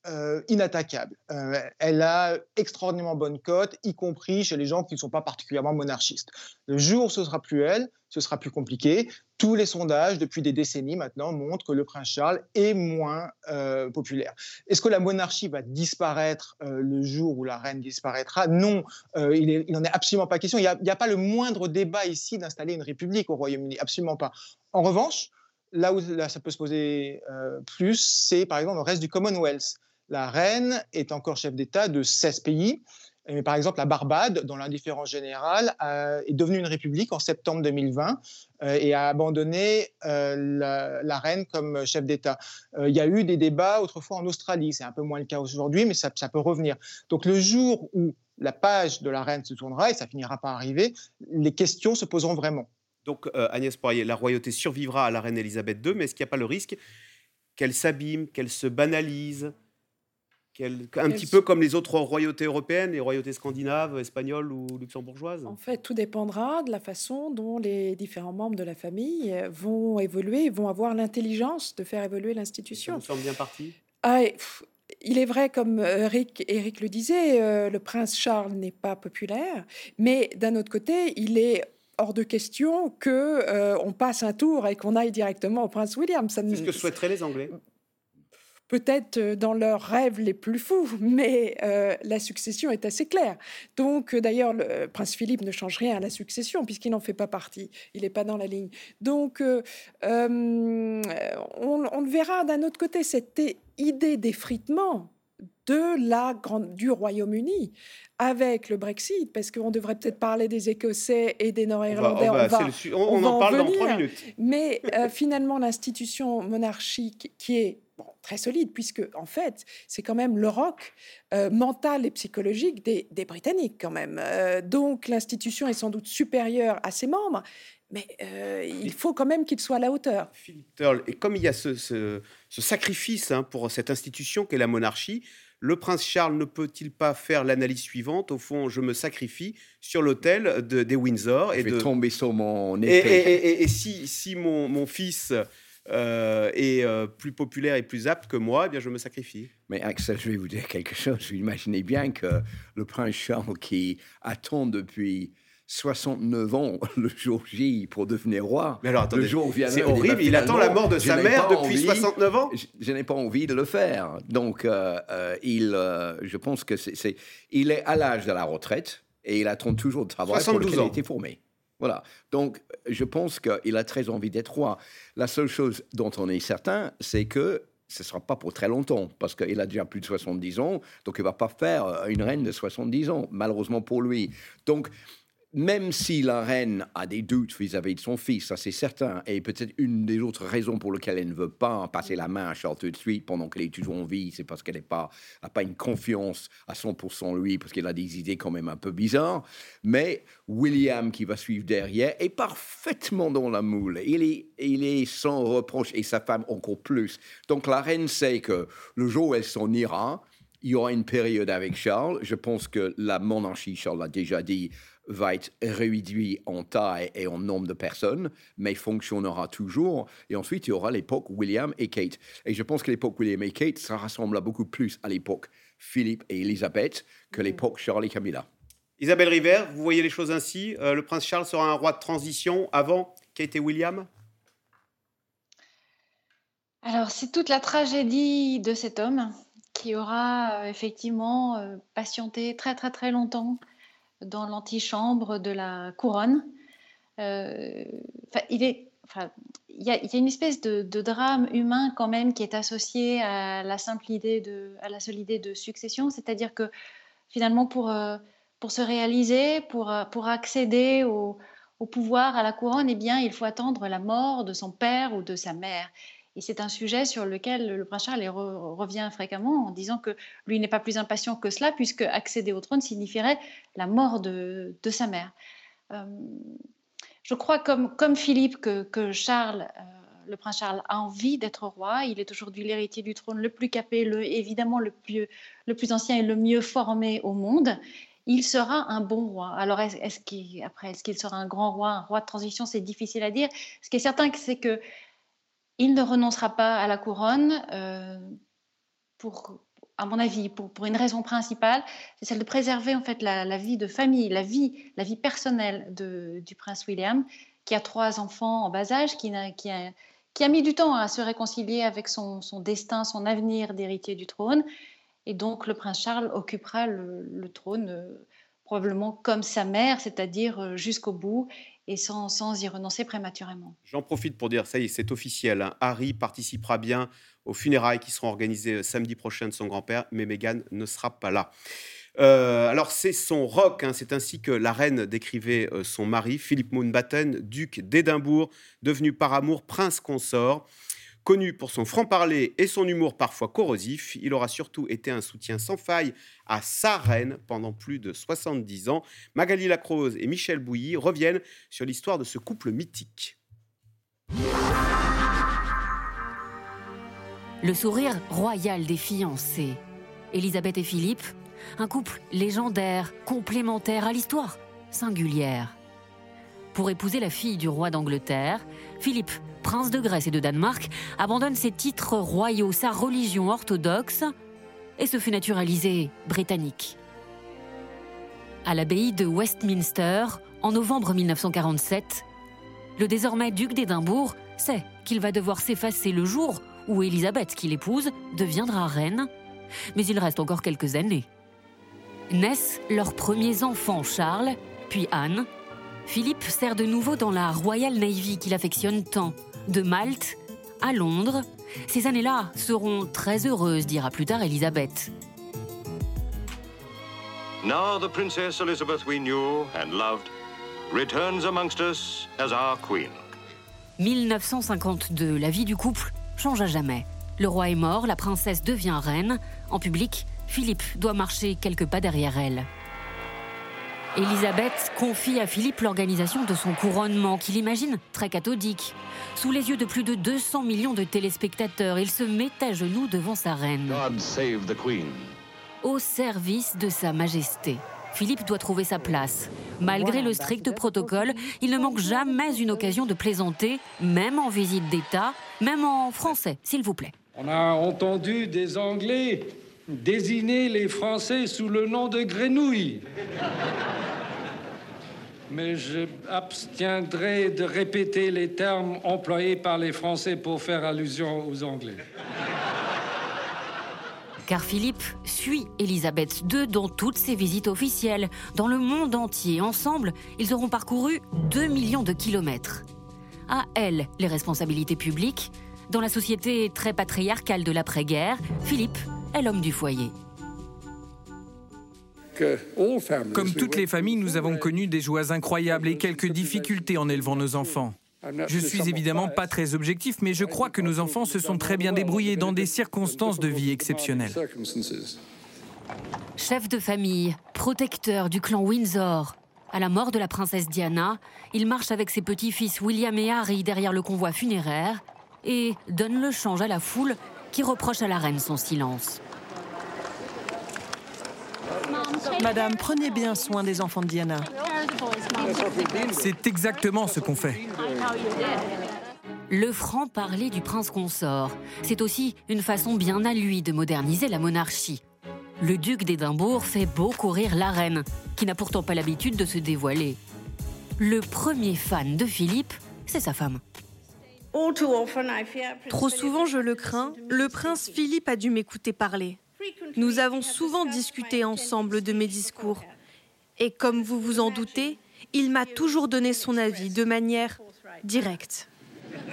euh, inattaquable. Euh, elle a extraordinairement bonne cote, y compris chez les gens qui ne sont pas particulièrement monarchistes. Le jour où ce sera plus elle, ce sera plus compliqué. Tous les sondages depuis des décennies maintenant montrent que le prince Charles est moins euh, populaire. Est-ce que la monarchie va disparaître le jour où la reine disparaîtra? Non, il n'en est, absolument pas question. Il n'y a, pas le moindre débat ici d'installer une république au Royaume-Uni, absolument pas. En revanche, là où ça peut se poser plus, c'est par exemple le reste du Commonwealth la reine est encore chef d'État de 16 pays. Mais par exemple, la Barbade, dont l'indifférence générale, est devenue une république en septembre 2020 euh, et a abandonné euh, la, reine comme chef d'État. Euh, il y a eu des débats autrefois en Australie, c'est un peu moins le cas aujourd'hui, mais ça, peut revenir. Donc le jour où la page de la reine se tournera, et ça finira par arriver, les questions se poseront vraiment. Donc Agnès Poirier, la royauté survivra à la reine Elisabeth II, mais est-ce qu'il n'y a pas le risque qu'elle s'abîme, qu'elle se banalise un petit peu comme les autres royautés européennes, les royautés scandinaves, espagnoles ou luxembourgeoises En fait, tout dépendra de la façon dont les différents membres de la famille vont évoluer, vont avoir l'intelligence de faire évoluer l'institution. Nous sommes bien partis ah, il est vrai, comme Eric, Eric le disait, euh, le prince Charles n'est pas populaire, mais d'un autre côté, il est hors de question que euh, on passe un tour et qu'on aille directement au prince William. C'est ce que souhaiteraient les Anglais peut-être euh, dans leurs rêves les plus fous, mais euh, la succession est assez claire. Donc, euh, d'ailleurs, le prince Philippe ne change rien à la succession puisqu'il n'en fait pas partie. Il n'est pas dans la ligne. Donc, on, on, verra d'un autre côté cette idée d'effritement de la grande, du Royaume-Uni avec le Brexit, parce qu'on devrait peut-être parler des Écossais et des Nord-Irlandais. On, en, parle dans trois minutes. Mais finalement, l'institution monarchique qui est très solide, puisque en fait, c'est quand même le roc euh, mental et psychologique des, Britanniques quand même. Euh, donc l'institution est sans doute supérieure à ses membres, mais euh, il faut quand même qu'il soit à la hauteur. Philippe et comme il y a ce, sacrifice hein, pour cette institution qu'est la monarchie, le prince Charles ne peut-il pas faire l'analyse suivante? Au fond, je me sacrifie sur l'autel de, des Windsor. Et je vais de... tomber sur mon épée. Et, et, et, si, si mon, mon, fils est plus populaire et plus apte que moi, eh bien je me sacrifie. Mais Axel, je vais vous dire quelque chose. Vous imaginez bien que le prince Charles qui attend depuis 69 ans le jour J pour devenir roi. Mais alors, attendez, c'est horrible. Il attend la mort de sa mère depuis 69 ans. Je, n'ai pas envie de le faire. Donc, euh, euh, il, euh, je pense que c'est, il est à l'âge de la retraite et il attend toujours de travail pour lequel il a été formé. Voilà. Donc, je pense qu'il a très envie d'être roi. La seule chose dont on est certain, c'est que ce ne sera pas pour très longtemps, parce qu'il a déjà plus de 70 ans, donc il ne va pas faire une reine de 70 ans, malheureusement pour lui. Donc, même si la reine a des doutes vis-à-vis de son fils, ça c'est certain, et peut-être une des autres raisons pour lesquelles elle ne veut pas passer la main à Charles tout de suite pendant qu'elle est toujours en vie, c'est parce qu'elle n'a pas, pas une confiance à 100% en lui, parce qu'elle a des idées quand même un peu bizarres. Mais William, qui va suivre derrière, est parfaitement dans la moule. Il est, il est sans reproche, et sa femme encore plus. Donc la reine sait que le jour où elle s'en ira, il y aura une période avec Charles. Je pense que la monarchie, Charles l'a déjà dit, va être réduit en taille et en nombre de personnes, mais fonctionnera toujours. Et ensuite, il y aura l'époque William et Kate. Et je pense que l'époque William et Kate, ça ressemble beaucoup plus à l'époque Philippe et Elisabeth que mm. l'époque Charles et Camilla. Isabelle River, vous voyez les choses ainsi euh, Le prince Charles sera un roi de transition avant Kate et William? Alors, c'est toute la tragédie de cet homme qui aura euh, effectivement euh, patienté très très très longtemps dans l'antichambre de la couronne. Euh, il y, a, une espèce de, drame humain quand même qui est associé à la simple idée de, la seule idée de succession, c'est-à-dire que finalement pour, euh, se réaliser, pour, euh, pour accéder au, au pouvoir, à la couronne, eh bien, il faut attendre la mort de son père ou de sa mère. Et c'est un sujet sur lequel le prince Charles revient fréquemment en disant que lui n'est pas plus impatient que cela, puisque accéder au trône signifierait la mort de, sa mère. Euh, je crois, comme, Philippe, que, Charles, euh, le prince Charles, a envie d'être roi. Il est aujourd'hui l'héritier du trône le plus capé, évidemment le plus, ancien et le mieux formé au monde il sera un bon roi. Alors, est-ce, est-ce qu'il sera un grand roi, un roi de transition? C'est difficile à dire. Ce qui est certain, c'est que il ne renoncera pas à la couronne euh, à mon avis, pour, une raison principale, c'est celle de préserver en fait la, vie de famille, la vie, la vie personnelle du prince William, qui a trois enfants en bas âge, qui a mis du temps à se réconcilier avec son, destin, son avenir d'héritier du trône. Et donc le prince Charles occupera le, trône euh, probablement comme sa mère, c'est-à-dire euh, jusqu'au bout et sans, sans y renoncer prématurément. J'en profite pour dire, ça y est, c'est officiel. Hein. Harry participera bien aux funérailles qui seront organisées euh, samedi prochain de son grand-père, mais Meghan ne sera pas là. Euh, alors c'est son rock, hein. c'est ainsi que la reine décrivait euh, son mari, Philip Mountbatten, duc d'Édimbourg, devenu par amour prince consort. Connu pour son franc-parler et son humour parfois corrosif, il aura surtout été un soutien sans faille à sa reine pendant plus de 70 ans. Magali Lacrose et Michel Bouilly reviennent sur l'histoire de ce couple mythique. Le sourire royal des fiancés. Elisabeth et Philippe, un couple légendaire, complémentaire à l'histoire, singulière. Pour épouser la fille du roi d'Angleterre, Philippe prince de Grèce et de Danemark, abandonne ses titres royaux, sa religion orthodoxe, et se fait naturaliser britannique. À l'abbaye de Westminster, en novembre 1947, le désormais duc d'Édimbourg sait qu'il va devoir s'effacer le jour où Élisabeth, qui l'épouse, deviendra reine, mais il reste encore quelques années. Naissent leurs premiers enfants, Charles, puis Anne. Philippe sert de nouveau dans la Royal Navy qu'il affectionne tant, de Malte à Londres. Ces années-là seront très heureuses, dira plus tard Elisabeth. Now the Princess Elizabeth we knew and loved returns amongst us as our queen. 1952, la vie du couple change à jamais. Le roi est mort, la princesse devient reine. En public, Philippe doit marcher quelques pas derrière elle. Elisabeth confie à Philippe l'organisation de son couronnement, qu'il imagine très cathodique. Sous les yeux de plus de 200 millions de téléspectateurs, il se met à genoux devant sa reine. Au service de sa majesté. Philippe doit trouver sa place. Malgré le strict protocole, il ne manque jamais une occasion de plaisanter, même en visite d'État, même en français, s'il vous plaît. On a entendu des Anglais désigner les Français sous le nom de grenouilles. Mais je abstiendrai de répéter les termes employés par les Français pour faire allusion aux Anglais. Car Philippe suit Elisabeth II dans toutes ses visites officielles, dans le monde entier. Ensemble, ils auront parcouru 2 millions de kilomètres. À elle, les responsabilités publiques. Dans la société très patriarcale de l'après-guerre, Philippe est l'homme du foyer. Comme toutes les familles, nous avons connu des joies incroyables et quelques difficultés en élevant nos enfants. Je suis évidemment pas très objectif, mais je crois que nos enfants se sont très bien débrouillés dans des circonstances de vie exceptionnelles. Chef de famille, protecteur du clan Windsor. À la mort de la princesse Diana, il marche avec ses petits-fils William et Harry derrière le convoi funéraire et donne le change à la foule qui reproche à la reine son silence. Madame, prenez bien soin des enfants de Diana. C'est exactement ce qu'on fait. Le franc-parler du prince consort, c'est aussi une façon bien à lui de moderniser la monarchie. Le duc d'Édimbourg fait beaucoup rire la reine, qui n'a pourtant pas l'habitude de se dévoiler. Le premier fan de Philippe, c'est sa femme. Trop souvent, je le crains, le prince Philippe a dû m'écouter parler. Nous avons souvent discuté ensemble de mes discours. Et comme vous vous en doutez, il m'a toujours donné son avis de manière directe.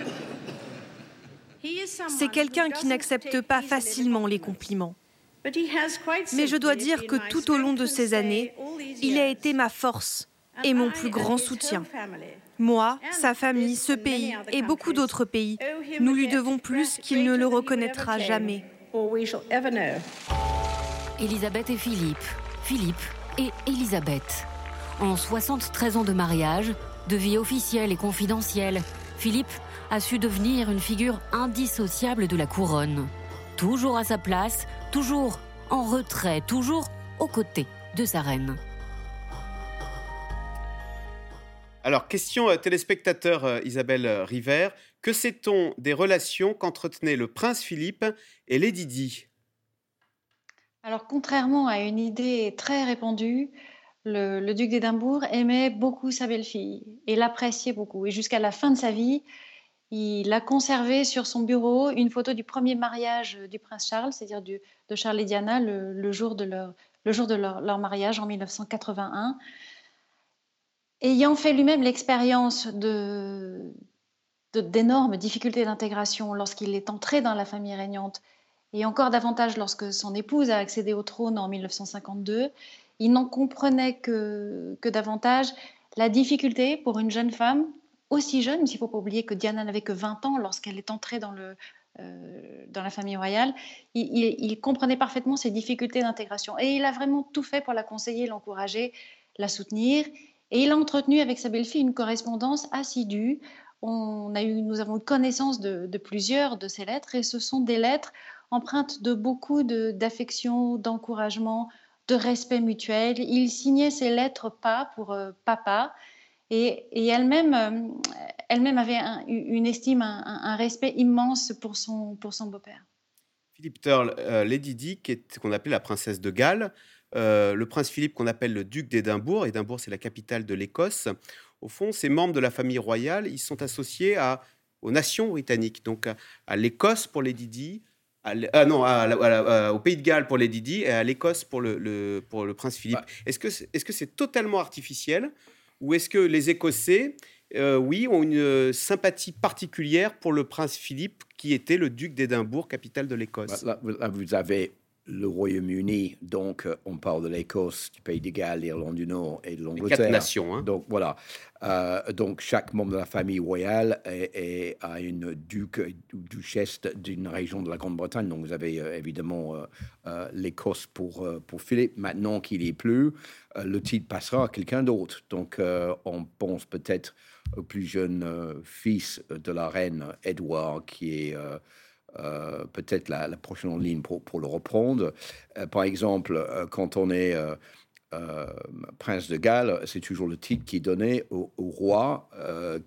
C'est quelqu'un qui n'accepte pas facilement les compliments. Mais je dois dire que tout au long de ces années, il a été ma force et mon plus grand soutien. Moi, sa famille, ce pays et beaucoup d'autres pays, nous lui devons plus qu'il ne le reconnaîtra jamais. Elisabeth et Philippe, Philippe et Elisabeth. En 73 ans de mariage, de vie officielle et confidentielle, Philippe a su devenir une figure indissociable de la couronne. Toujours à sa place, toujours en retrait, toujours aux côtés de sa reine. Alors, question euh, téléspectateur euh, Isabelle River. Que sait-on des relations qu'entretenaient le prince Philippe et Lady Di Alors, contrairement à une idée très répandue, le, duc d'Édimbourg aimait beaucoup sa belle-fille et l'appréciait beaucoup. Et jusqu'à la fin de sa vie, il a conservé sur son bureau une photo du premier mariage du prince Charles, c'est-à-dire de Charles et Diana, le, jour de, leur, le jour de leur mariage en 1981. Ayant fait lui-même l'expérience de, d'énormes difficultés d'intégration lorsqu'il est entré dans la famille régnante, et encore davantage lorsque son épouse a accédé au trône en 1952, il n'en comprenait que, davantage la difficulté pour une jeune femme aussi jeune, s'il ne faut pas oublier que Diana n'avait que 20 ans lorsqu'elle est entrée euh, dans la famille royale, il, il, comprenait parfaitement ses difficultés d'intégration. Et il a vraiment tout fait pour la conseiller, l'encourager, la soutenir. Et il a entretenu avec sa belle-fille une correspondance assidue. On a eu, nous avons eu connaissance de, plusieurs de ces lettres et ce sont des lettres empreintes de beaucoup d'affection, d'encouragement, de respect mutuel. Il signait ces lettres pas pour euh, papa et, elle-même euh, elle-même avait une estime, un, respect immense pour son, pour son beau-père. Philippe Turle, euh, Lady Di, qu'on appelait la princesse de Galles, euh, le prince Philippe qu'on appelle le duc d'Édimbourg. Édimbourg, c'est la capitale de l'Écosse. Au fond, ces membres de la famille royale, ils sont associés à, aux nations britanniques, donc à, l'Écosse pour les Didi, ah non, au Pays de Galles pour les Didi et à l'Écosse pour le, pour le prince Philippe. Est-ce que c'est -ce c'est totalement artificiel ou est-ce que les Écossais, euh, oui, ont une sympathie particulière pour le prince Philippe qui était le duc d'Édimbourg, capitale de l'Écosse? Là, vous avez le Royaume-Uni, donc euh, on parle de l'Écosse, du Pays de Galles, l'Irlande du Nord et de l'Angleterre. Quatre nations. Hein. Donc voilà. Euh, donc chaque membre de la famille royale est, a une duc ou duchesse d'une région de la Grande-Bretagne. Donc vous avez euh, évidemment l'Écosse pour, pour Philippe. Maintenant qu'il est plus, le titre passera à quelqu'un d'autre. Donc on pense peut-être au plus jeune fils de la reine, Edward, qui est euh, peut-être la, prochaine ligne pour, le reprendre. Euh, par exemple, euh, quand on est prince de Galles, c'est toujours le titre qui est donné au, roi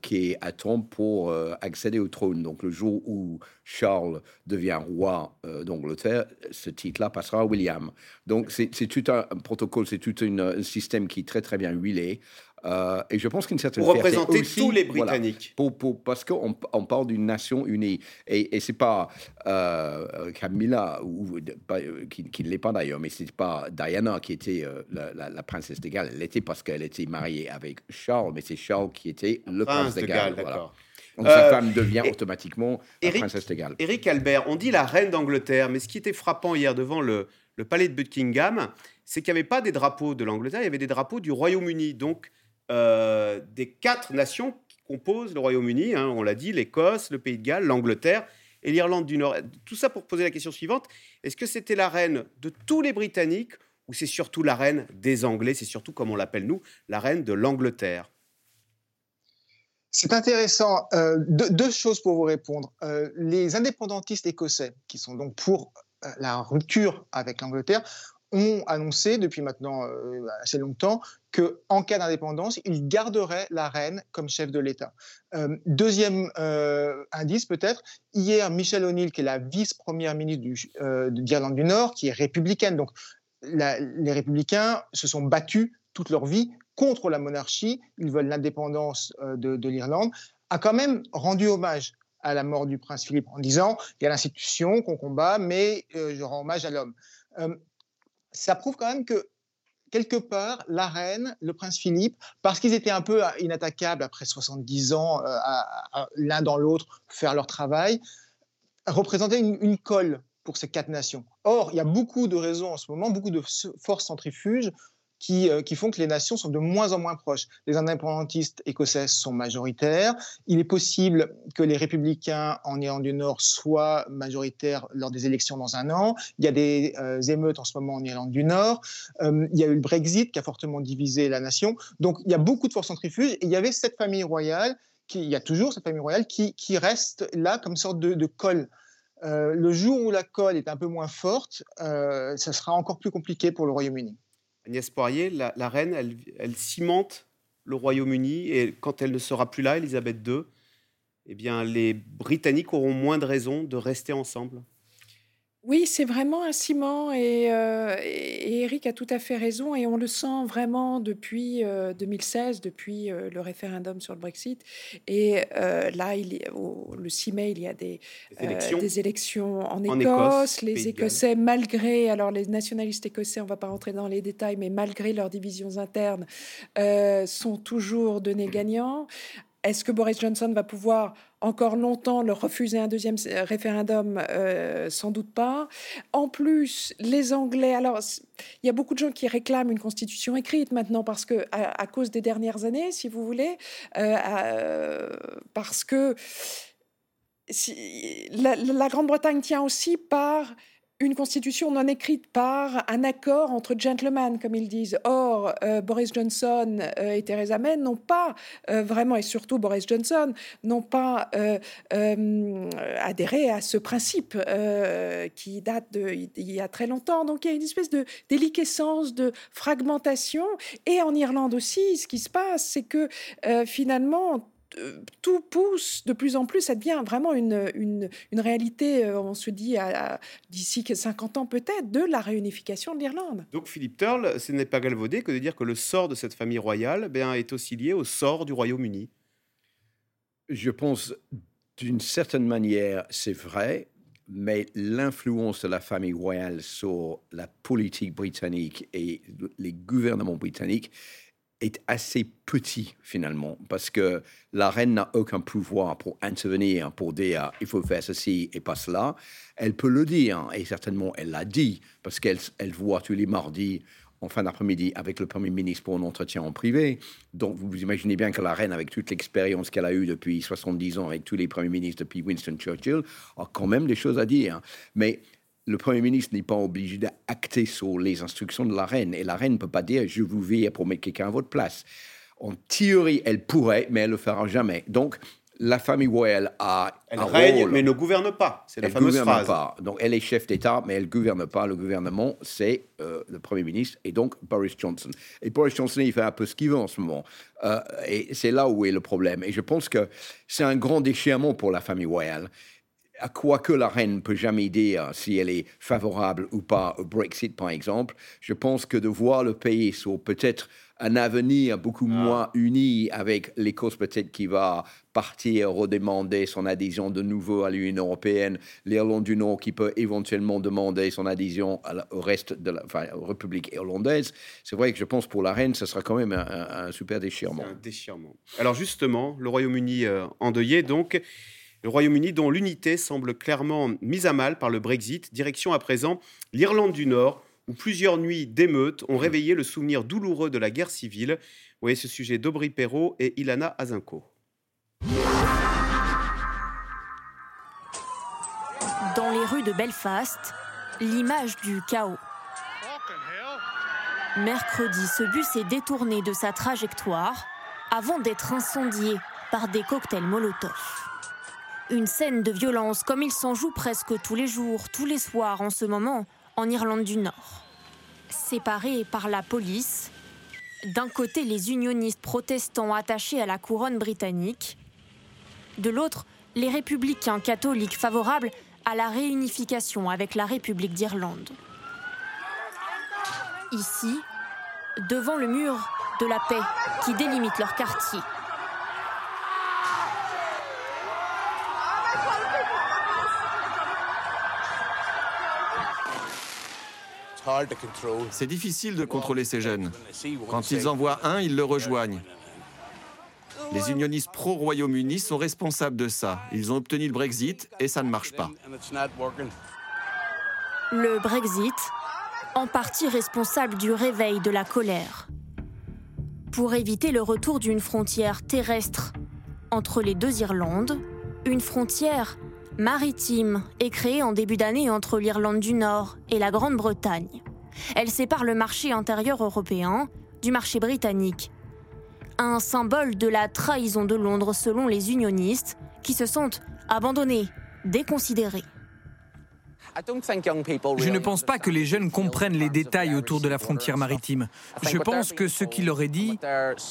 qui attend pour accéder au trône. Donc le jour où Charles devient roi d'Angleterre, ce titre-là passera à William. Donc c'est tout un, protocole, c'est tout un système qui est très très bien huilé. Euh, et je pense qu'une certaine pour représenter tous les Britanniques. pour, pour, parce qu'on on parle d'une nation unie. Et, et c'est pas euh, Camilla, ou, euh, qui, qui ne l'est pas d'ailleurs, mais c'est pas Diana qui était euh, la, princesse de Galles. Elle était parce qu'elle était mariée avec Charles, mais c'est Charles qui était le prince, de, Galles. Donc sa femme devient automatiquement la princesse de Galles. Éric Albert, on dit la reine d'Angleterre, mais ce qui était frappant hier devant le, le palais de Buckingham, c'est qu'il n'y avait pas des drapeaux de l'Angleterre, il y avait des drapeaux du Royaume-Uni. Donc euh, des quatre nations qui composent le Royaume-Uni. Hein, on l'a dit, l'Écosse, le Pays de Galles, l'Angleterre et l'Irlande du Nord. Tout ça pour poser la question suivante est-ce que c'était la reine de tous les Britanniques ou c'est surtout la reine des Anglais? C'est surtout, comme on l'appelle nous, la reine de l'Angleterre. C'est intéressant. Euh, deux, choses pour vous répondre. Euh, les indépendantistes écossais, qui sont donc pour la rupture avec l'Angleterre, ont annoncé depuis maintenant assez longtemps qu'en cas d'indépendance, ils garderaient la reine comme chef de l'État. Euh, deuxième euh, indice peut-être, hier, Michelle O'Neill, qui est la vice-première ministre d'Irlande du, Nord, qui est républicaine, donc les républicains se sont battus toute leur vie contre la monarchie, ils veulent l'indépendance de l'Irlande, a quand même rendu hommage à la mort du prince Philippe en disant il y a l'institution qu'on combat, mais je rends hommage à l'homme ça prouve quand même que quelque part, la reine, le prince Philippe, parce qu'ils étaient un peu inattaquables après 70 ans, euh, l'un dans l'autre, faire leur travail, représentaient une, colle pour ces quatre nations. Or, il y a beaucoup de raisons en ce moment, beaucoup de forces centrifuges euh, qui, font que les nations sont de moins en moins proches. Les indépendantistes écossais sont majoritaires. Il est possible que les républicains en Irlande du Nord soient majoritaires lors des élections dans un an. Il y a des euh, émeutes en ce moment en Irlande du Nord. Euh, il y a eu le Brexit qui a fortement divisé la nation. Donc il y a beaucoup de forces centrifuges. Il y avait cette famille royale, il y a toujours cette famille royale qui, reste là comme sorte de, colle. le jour où la colle est un peu moins forte, ça sera encore plus compliqué pour le Royaume-Uni. Agnès Poirier, la, reine, elle, cimente le Royaume-Uni et quand elle ne sera plus là, Elisabeth II, eh bien, les Britanniques auront moins de raisons de rester ensemble. Oui, c'est vraiment un ciment et, euh, Eric a tout à fait raison et on le sent vraiment depuis 2016, euh, depuis euh, le référendum sur le Brexit. Et là, il, au, le 6 mai, il y a des, élections, en, Écosse. les Écossais, malgré, alors les nationalistes écossais, on ne va pas rentrer dans les détails, mais malgré leurs divisions internes, sont toujours donnés gagnants. Est-ce que Boris Johnson va pouvoir encore longtemps leur refuser un deuxième référendum? Euh, Sans doute pas. En plus, les Anglais, alors il y a beaucoup de gens qui réclament une constitution écrite maintenant parce que à, cause des dernières années, si vous voulez, euh, euh, parce que si, la Grande-Bretagne tient aussi par une constitution non écrite par un accord entre gentlemen, comme ils disent. Or, euh, Boris Johnson euh, et Theresa May n'ont pas euh, vraiment, et surtout Boris Johnson, n'ont pas adhéré à ce principe qui date d'il y a très longtemps. Donc il y a une espèce de déliquescence, de fragmentation. Et en Irlande aussi, ce qui se passe, c'est que finalement, tout pousse de plus en plus, ça devient vraiment une, une, réalité, euh, on se dit d'ici 50 ans peut-être, de la réunification de l'Irlande. Donc Philippe Turle, ce n'est pas galvaudé que de dire que le sort de cette famille royale bien, est aussi lié au sort du Royaume-Uni. Je pense d'une certaine manière, c'est vrai, mais l'influence de la famille royale sur la politique britannique et les gouvernements britanniques est assez petit finalement, parce que la reine n'a aucun pouvoir pour intervenir, pour dire il faut faire ceci et pas cela. Elle peut le dire, et certainement elle l'a dit, parce qu'elle elle voit tous les mardis en fin d'après-midi avec le Premier ministre pour un entretien en privé. Donc vous imaginez bien que la reine, avec toute l'expérience qu'elle a eue depuis 70 ans, avec tous les premiers ministres depuis Winston Churchill, a quand même des choses à dire. Mais le Premier ministre n'est pas obligé d'acter sur les instructions de la reine. Et la reine ne peut pas dire je vous vais pour mettre quelqu'un à votre place. En théorie, elle pourrait, mais elle ne le fera jamais. Donc, la famille royale a elle un règne, rôle. mais ne gouverne pas. C'est la elle fameuse gouverne phrase. Pas. Donc elle est chef d'État, mais elle gouverne pas. Le gouvernement, c'est euh, le Premier ministre et donc Boris Johnson. Et Boris Johnson, il fait un peu ce qu'il veut en ce moment. Euh, et c'est là où est le problème. Et je pense que c'est un grand déchirement pour la famille royale. À quoi que la reine ne peut jamais dire si elle est favorable ou pas au Brexit, par exemple, je pense que de voir le pays sur peut-être un avenir beaucoup Ah. moins uni avec l'Écosse peut-être qui va partir redemander son adhésion de nouveau à l'Union européenne, l'Irlande du Nord qui peut éventuellement demander son adhésion à la- au reste de la enfin, République irlandaise. C'est vrai que je pense pour la reine, ce sera quand même un, un- un super déchirement. Un déchirement. Alors justement, le Royaume-Uni euh, endeuillé, donc, le Royaume-Uni dont l'unité semble clairement mise à mal par le Brexit, direction à présent l'Irlande du Nord, où plusieurs nuits d'émeutes ont réveillé le souvenir douloureux de la guerre civile. Vous voyez ce sujet d'Aubry Perrault et Ilana Azinko. Dans les rues de Belfast, l'image du chaos. Mercredi, ce bus est détourné de sa trajectoire avant d'être incendié par des cocktails Molotov. Une scène de violence comme il s'en joue presque tous les jours, tous les soirs en ce moment en Irlande du Nord. Séparés par la police, d'un côté les unionistes protestants attachés à la couronne britannique, de l'autre les républicains catholiques favorables à la réunification avec la République d'Irlande. Ici, devant le mur de la paix qui délimite leur quartier. C'est difficile de contrôler ces jeunes. Quand ils en voient un, ils le rejoignent. Les unionistes pro-Royaume-Uni sont responsables de ça. Ils ont obtenu le Brexit et ça ne marche pas. Le Brexit, en partie responsable du réveil de la colère. Pour éviter le retour d'une frontière terrestre entre les deux Irlandes, une frontière maritime est créée en début d'année entre l'Irlande du Nord et la Grande-Bretagne. Elle sépare le marché intérieur européen du marché britannique. Un symbole de la trahison de Londres selon les unionistes qui se sentent abandonnés, déconsidérés. Je ne pense pas que les jeunes comprennent les détails autour de la frontière maritime. Je pense que ce qu'il leur dit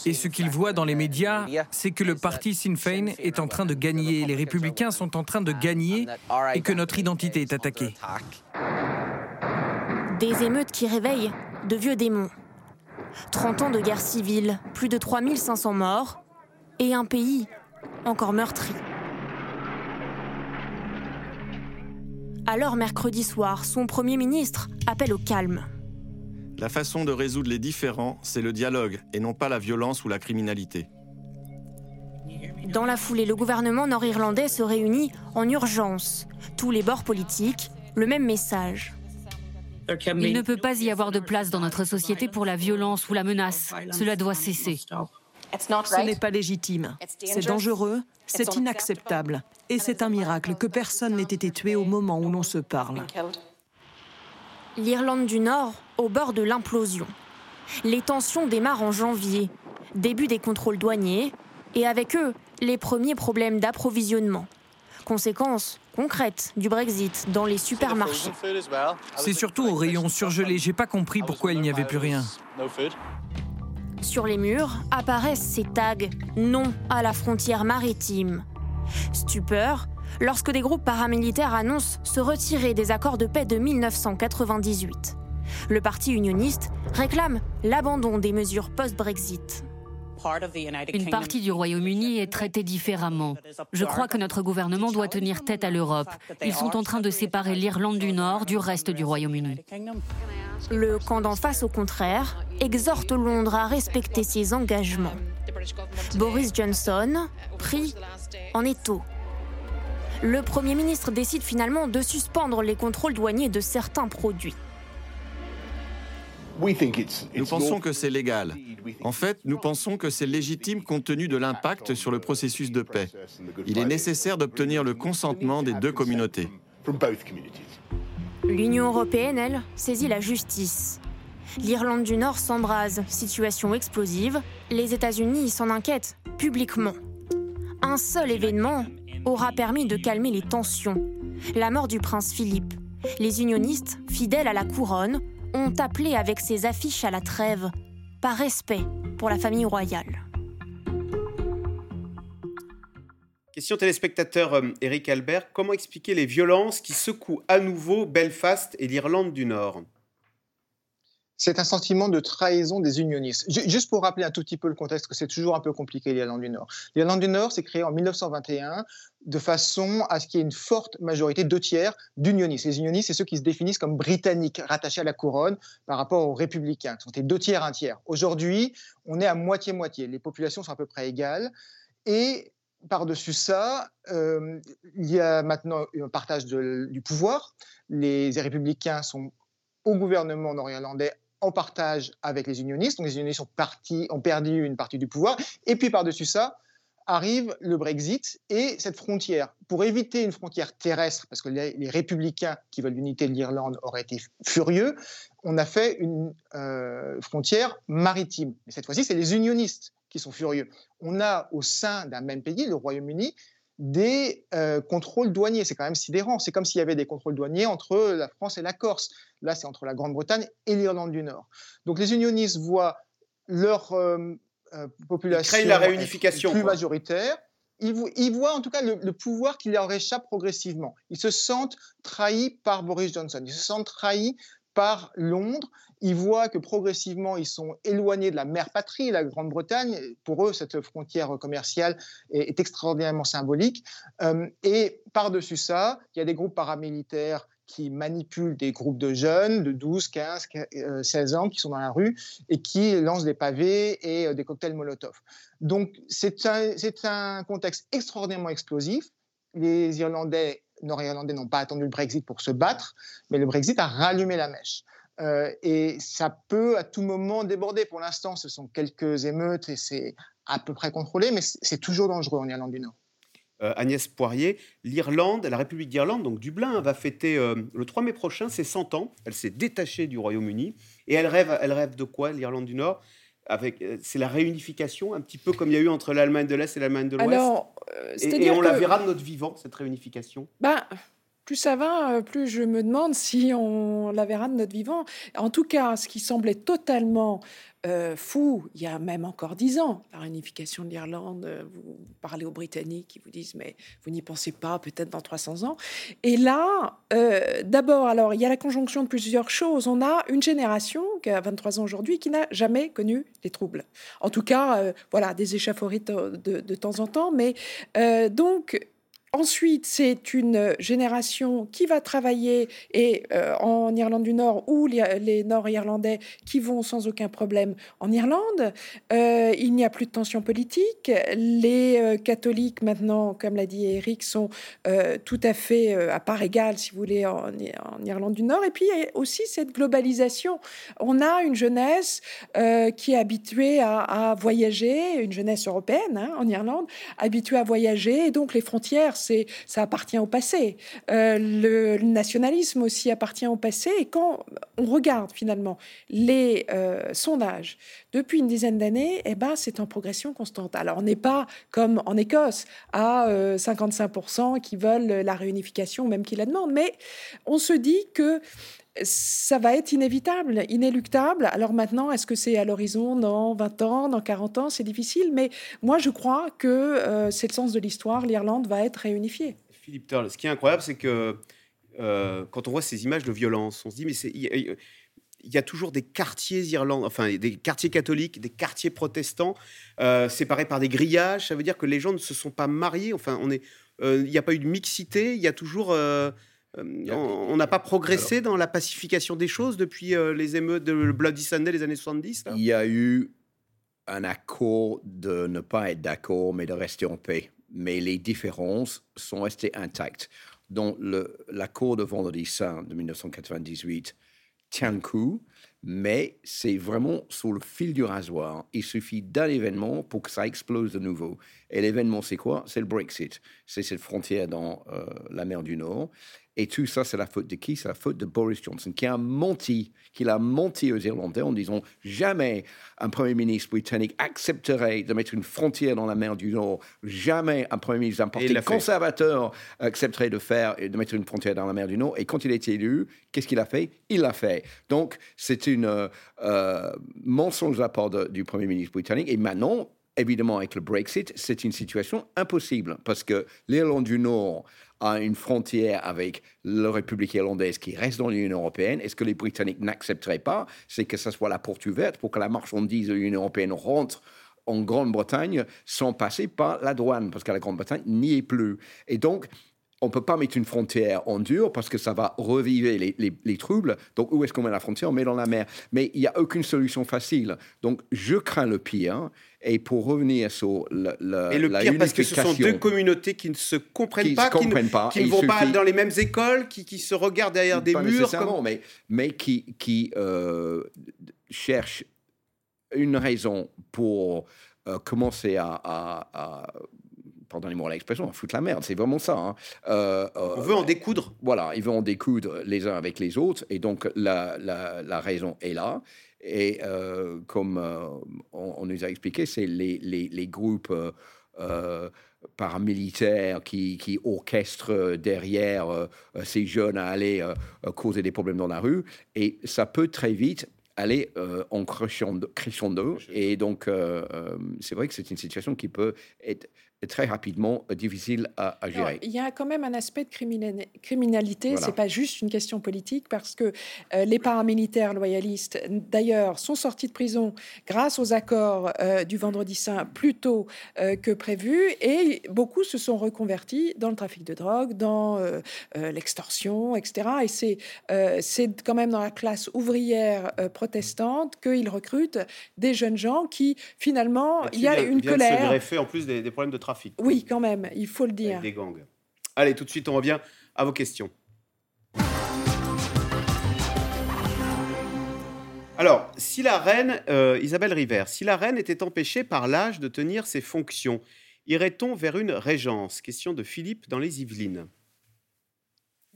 et ce qu'ils voient dans les médias, c'est que le parti Sinn Féin est en train de gagner, les républicains sont en train de gagner et que notre identité est attaquée. Des émeutes qui réveillent de vieux démons. 30 ans de guerre civile, plus de 3500 morts et un pays encore meurtri. Alors mercredi soir, son Premier ministre appelle au calme. La façon de résoudre les différends, c'est le dialogue et non pas la violence ou la criminalité. Dans la foulée, le gouvernement nord-irlandais se réunit en urgence. Tous les bords politiques, le même message. Il ne peut pas y avoir de place dans notre société pour la violence ou la menace. Cela doit cesser. Ce n'est pas légitime. C'est dangereux, c'est inacceptable. Et c'est un miracle que personne n'ait été tué au moment où l'on se parle. L'Irlande du Nord au bord de l'implosion. Les tensions démarrent en janvier, début des contrôles douaniers, et avec eux, les premiers problèmes d'approvisionnement. Conséquence concrète du Brexit dans les supermarchés. C'est surtout au rayon surgelé. J'ai pas compris pourquoi il n'y avait plus rien. Sur les murs apparaissent ces tags non à la frontière maritime. Stupeur lorsque des groupes paramilitaires annoncent se retirer des accords de paix de 1998. Le parti unioniste réclame l'abandon des mesures post-Brexit. Une partie du Royaume-Uni est traitée différemment. Je crois que notre gouvernement doit tenir tête à l'Europe. Ils sont en train de séparer l'Irlande du Nord du reste du Royaume-Uni. Le camp d'en face, au contraire, exhorte Londres à respecter ses engagements. Boris Johnson, pris en étau. Le Premier ministre décide finalement de suspendre les contrôles douaniers de certains produits. Nous pensons que c'est légal. En fait, nous pensons que c'est légitime compte tenu de l'impact sur le processus de paix. Il est nécessaire d'obtenir le consentement des deux communautés. L'Union européenne, elle, saisit la justice. L'Irlande du Nord s'embrase, situation explosive. Les États-Unis s'en inquiètent publiquement. Un seul événement aura permis de calmer les tensions, la mort du prince Philippe. Les unionistes, fidèles à la couronne, ont appelé avec ces affiches à la trêve, par respect pour la famille royale. Question téléspectateur Eric euh, Albert, comment expliquer les violences qui secouent à nouveau Belfast et l'Irlande du Nord? C'est un sentiment de trahison des unionistes. Juste pour rappeler un tout petit peu le contexte, que c'est toujours un peu compliqué l'Irlande du Nord. L'Irlande du Nord s'est créée en 1921 de façon à ce qu'il y ait une forte majorité, deux tiers, d'unionistes. Les unionistes, c'est ceux qui se définissent comme britanniques, rattachés à la couronne par rapport aux républicains, qui sont deux tiers, un tiers. Aujourd'hui, on est à moitié-moitié. Les populations sont à peu près égales. Et par-dessus ça, euh, il y a maintenant un partage du pouvoir. Les républicains sont au gouvernement nord-irlandais en partage avec les unionistes. Donc les unionistes ont perdu une partie du pouvoir. Et puis par-dessus ça, arrive le Brexit et cette frontière. Pour éviter une frontière terrestre, parce que les, républicains qui veulent l'unité de l'Irlande auraient été furieux, on a fait une euh, frontière maritime. Et cette fois-ci, c'est les unionistes qui sont furieux. On a au sein d'un même pays, le Royaume-Uni, des euh, contrôles douaniers. C'est quand même sidérant. C'est comme s'il y avait des contrôles douaniers entre la France et la Corse. Là, c'est entre la Grande-Bretagne et l'Irlande du Nord. Donc les unionistes voient leur euh, euh, population la réunification, plus majoritaire. Ils, ils, voient en tout cas le, le, pouvoir qui leur échappe progressivement. Ils se sentent trahis par Boris Johnson. Ils se sentent trahis par Londres. Ils voient que progressivement, ils sont éloignés de la mère patrie, la Grande-Bretagne. Pour eux, cette frontière commerciale est, extraordinairement symbolique. Euh, et par-dessus ça, il y a des groupes paramilitaires qui manipulent des groupes de jeunes de 12, 15, 16 ans qui sont dans la rue et qui lancent des pavés et euh, des cocktails Molotov. Donc c'est un, un contexte extraordinairement explosif. Les Irlandais nord-irlandais n'ont pas attendu le Brexit pour se battre, mais le Brexit a rallumé la mèche. Euh, et ça peut à tout moment déborder. Pour l'instant, ce sont quelques émeutes et c'est à peu près contrôlé, mais c'est toujours dangereux en Irlande du Nord. Euh, Agnès Poirier, l'Irlande, la République d'Irlande, donc Dublin, va fêter euh, le 3 mai prochain ses 100 ans. Elle s'est détachée du Royaume-Uni et elle rêve, elle rêve de quoi, l'Irlande du Nord? C'est la réunification, un petit peu comme il y a eu entre l'Allemagne de l'Est et l'Allemagne de l'Ouest. et, et, on la verra de notre vivant, cette réunification. Ben, plus ça va, euh, plus je me demande si on la verra de notre vivant. En tout cas, ce qui semblait totalement euh, fou, il y a même encore dix ans, la réunification de l'Irlande, euh, vous parlez aux Britanniques, qui vous disent, mais vous n'y pensez pas, peut-être dans 300 ans. Et là, d'abord, alors, il y a la conjonction de plusieurs choses. On a une génération qui a 23 ans aujourd'hui qui n'a jamais connu les troubles. En tout cas, voilà, des échafauries de, de, temps en temps, mais donc Ensuite, c'est une génération qui va travailler et euh, en Irlande du Nord ou les, Nord-Irlandais qui vont sans aucun problème en Irlande. Euh, il n'y a plus de tension politique. Les euh, catholiques maintenant, comme l'a dit Eric, sont tout à fait à part égale, si vous voulez, en, Irlande du Nord. Et puis il y a aussi cette globalisation. On a une jeunesse qui est habituée à, voyager, une jeunesse européenne hein, en Irlande, habituée à voyager, et donc les frontières ça appartient au passé. Euh, le, nationalisme aussi appartient au passé. Et quand on regarde finalement les euh, sondages depuis une dizaine d'années, eh ben, c'est en progression constante. Alors, on n'est pas comme en Écosse à 55% euh, qui veulent la réunification, même qui la demandent, mais on se dit que ça va être inévitable, inéluctable. Alors maintenant, est-ce que c'est à l'horizon dans 20 ans, dans 40 ans? C'est difficile, mais moi je crois que euh, c'est le sens de l'histoire. L'Irlande va être réunifiée. Philippe Turle, ce qui est incroyable, c'est que euh, quand on voit ces images de violence, on se dit, mais il y, a toujours des quartiers irlandais, enfin des quartiers catholiques, des quartiers protestants, euh, séparés par des grillages. Ça veut dire que les gens ne se sont pas mariés. Enfin, il n'y a pas eu de mixité. Il y a toujours on n'a pas progressé dans la pacification des choses depuis euh, les émeutes de Bloody Sunday des années 70 Il y a eu un accord de ne pas être d'accord, mais de rester en paix. Mais les différences sont restées intactes. Donc l'accord de Vendredi Saint de 1998 tient le coup, mais c'est vraiment sur le fil du rasoir. Il suffit d'un événement pour que ça explose de nouveau. Et l'événement, c'est quoi? C'est le Brexit. C'est cette frontière dans euh, la mer du Nord. Et tout ça, c'est la faute de qui? C'est la faute de Boris Johnson, qui a menti, qui a menti aux Irlandais en disant jamais un Premier ministre britannique accepterait de mettre une frontière dans la mer du Nord, jamais un Premier ministre d'un parti conservateur accepterait de faire de mettre une frontière dans la mer du Nord. Et quand il a été élu, qu'est-ce qu'il a fait? Il l'a fait. Donc, c'est une euh, mensonge de la part du Premier ministre britannique. Et maintenant, évidemment, avec le Brexit, c'est une situation impossible parce que l'Irlande du Nord a une frontière avec la République irlandaise qui reste dans l'Union européenne. Est-ce que les Britanniques n'accepteraient pas C'est que ce soit la porte ouverte pour que la marchandise de l'Union européenne rentre en Grande-Bretagne sans passer par la douane, parce que la Grande-Bretagne n'y est plus. Et donc, on ne peut pas mettre une frontière en dur parce que ça va reviver les, troubles. Donc, où est-ce qu'on met la frontière? On met dans la mer. Mais il n'y a aucune solution facile. Donc, je crains le pire. Et pour revenir sur le, le, Et le pire, parce que ce sont deux communautés qui ne se comprennent pas, qui, ne, vont pas dans les mêmes écoles, qui, se regardent derrière des murs. mais, mais qui, qui euh, cherchent une raison pour euh, commencer à pardonnez-moi l'expression, on fout la merde, c'est vraiment ça. Hein. Euh, euh, on veut en découdre. Voilà, ils veulent en découdre les uns avec les autres, et donc la, la, raison est là. Et euh, comme on, nous a expliqué, c'est les, les, les, groupes paramilitaires qui, qui, orchestrent derrière ces jeunes à aller causer des problèmes dans la rue, et ça peut très vite aller en crescendo, crescendo. Et donc, c'est vrai que c'est une situation qui peut être très rapidement euh, difficile à, gérer. il y a quand même un aspect de criminalité, Ce c'est pas juste une question politique parce que euh, les paramilitaires loyalistes, d'ailleurs, sont sortis de prison grâce aux accords euh, du Vendredi Saint plus tôt que prévu et beaucoup se sont reconvertis dans le trafic de drogue, dans l'extorsion, etc. Et c'est c'est quand même dans la classe ouvrière protestante qu'ils recrutent des jeunes gens qui finalement il y a une colère. De en plus des, des problèmes de trafic oui, quand même, il faut le dire. des gangs. Allez, tout de suite, on revient à vos questions. Alors, si la reine, euh, Isabelle River, si la reine était empêchée par l'âge de tenir ses fonctions, irait-on vers une régence? Question de Philippe dans les Yvelines.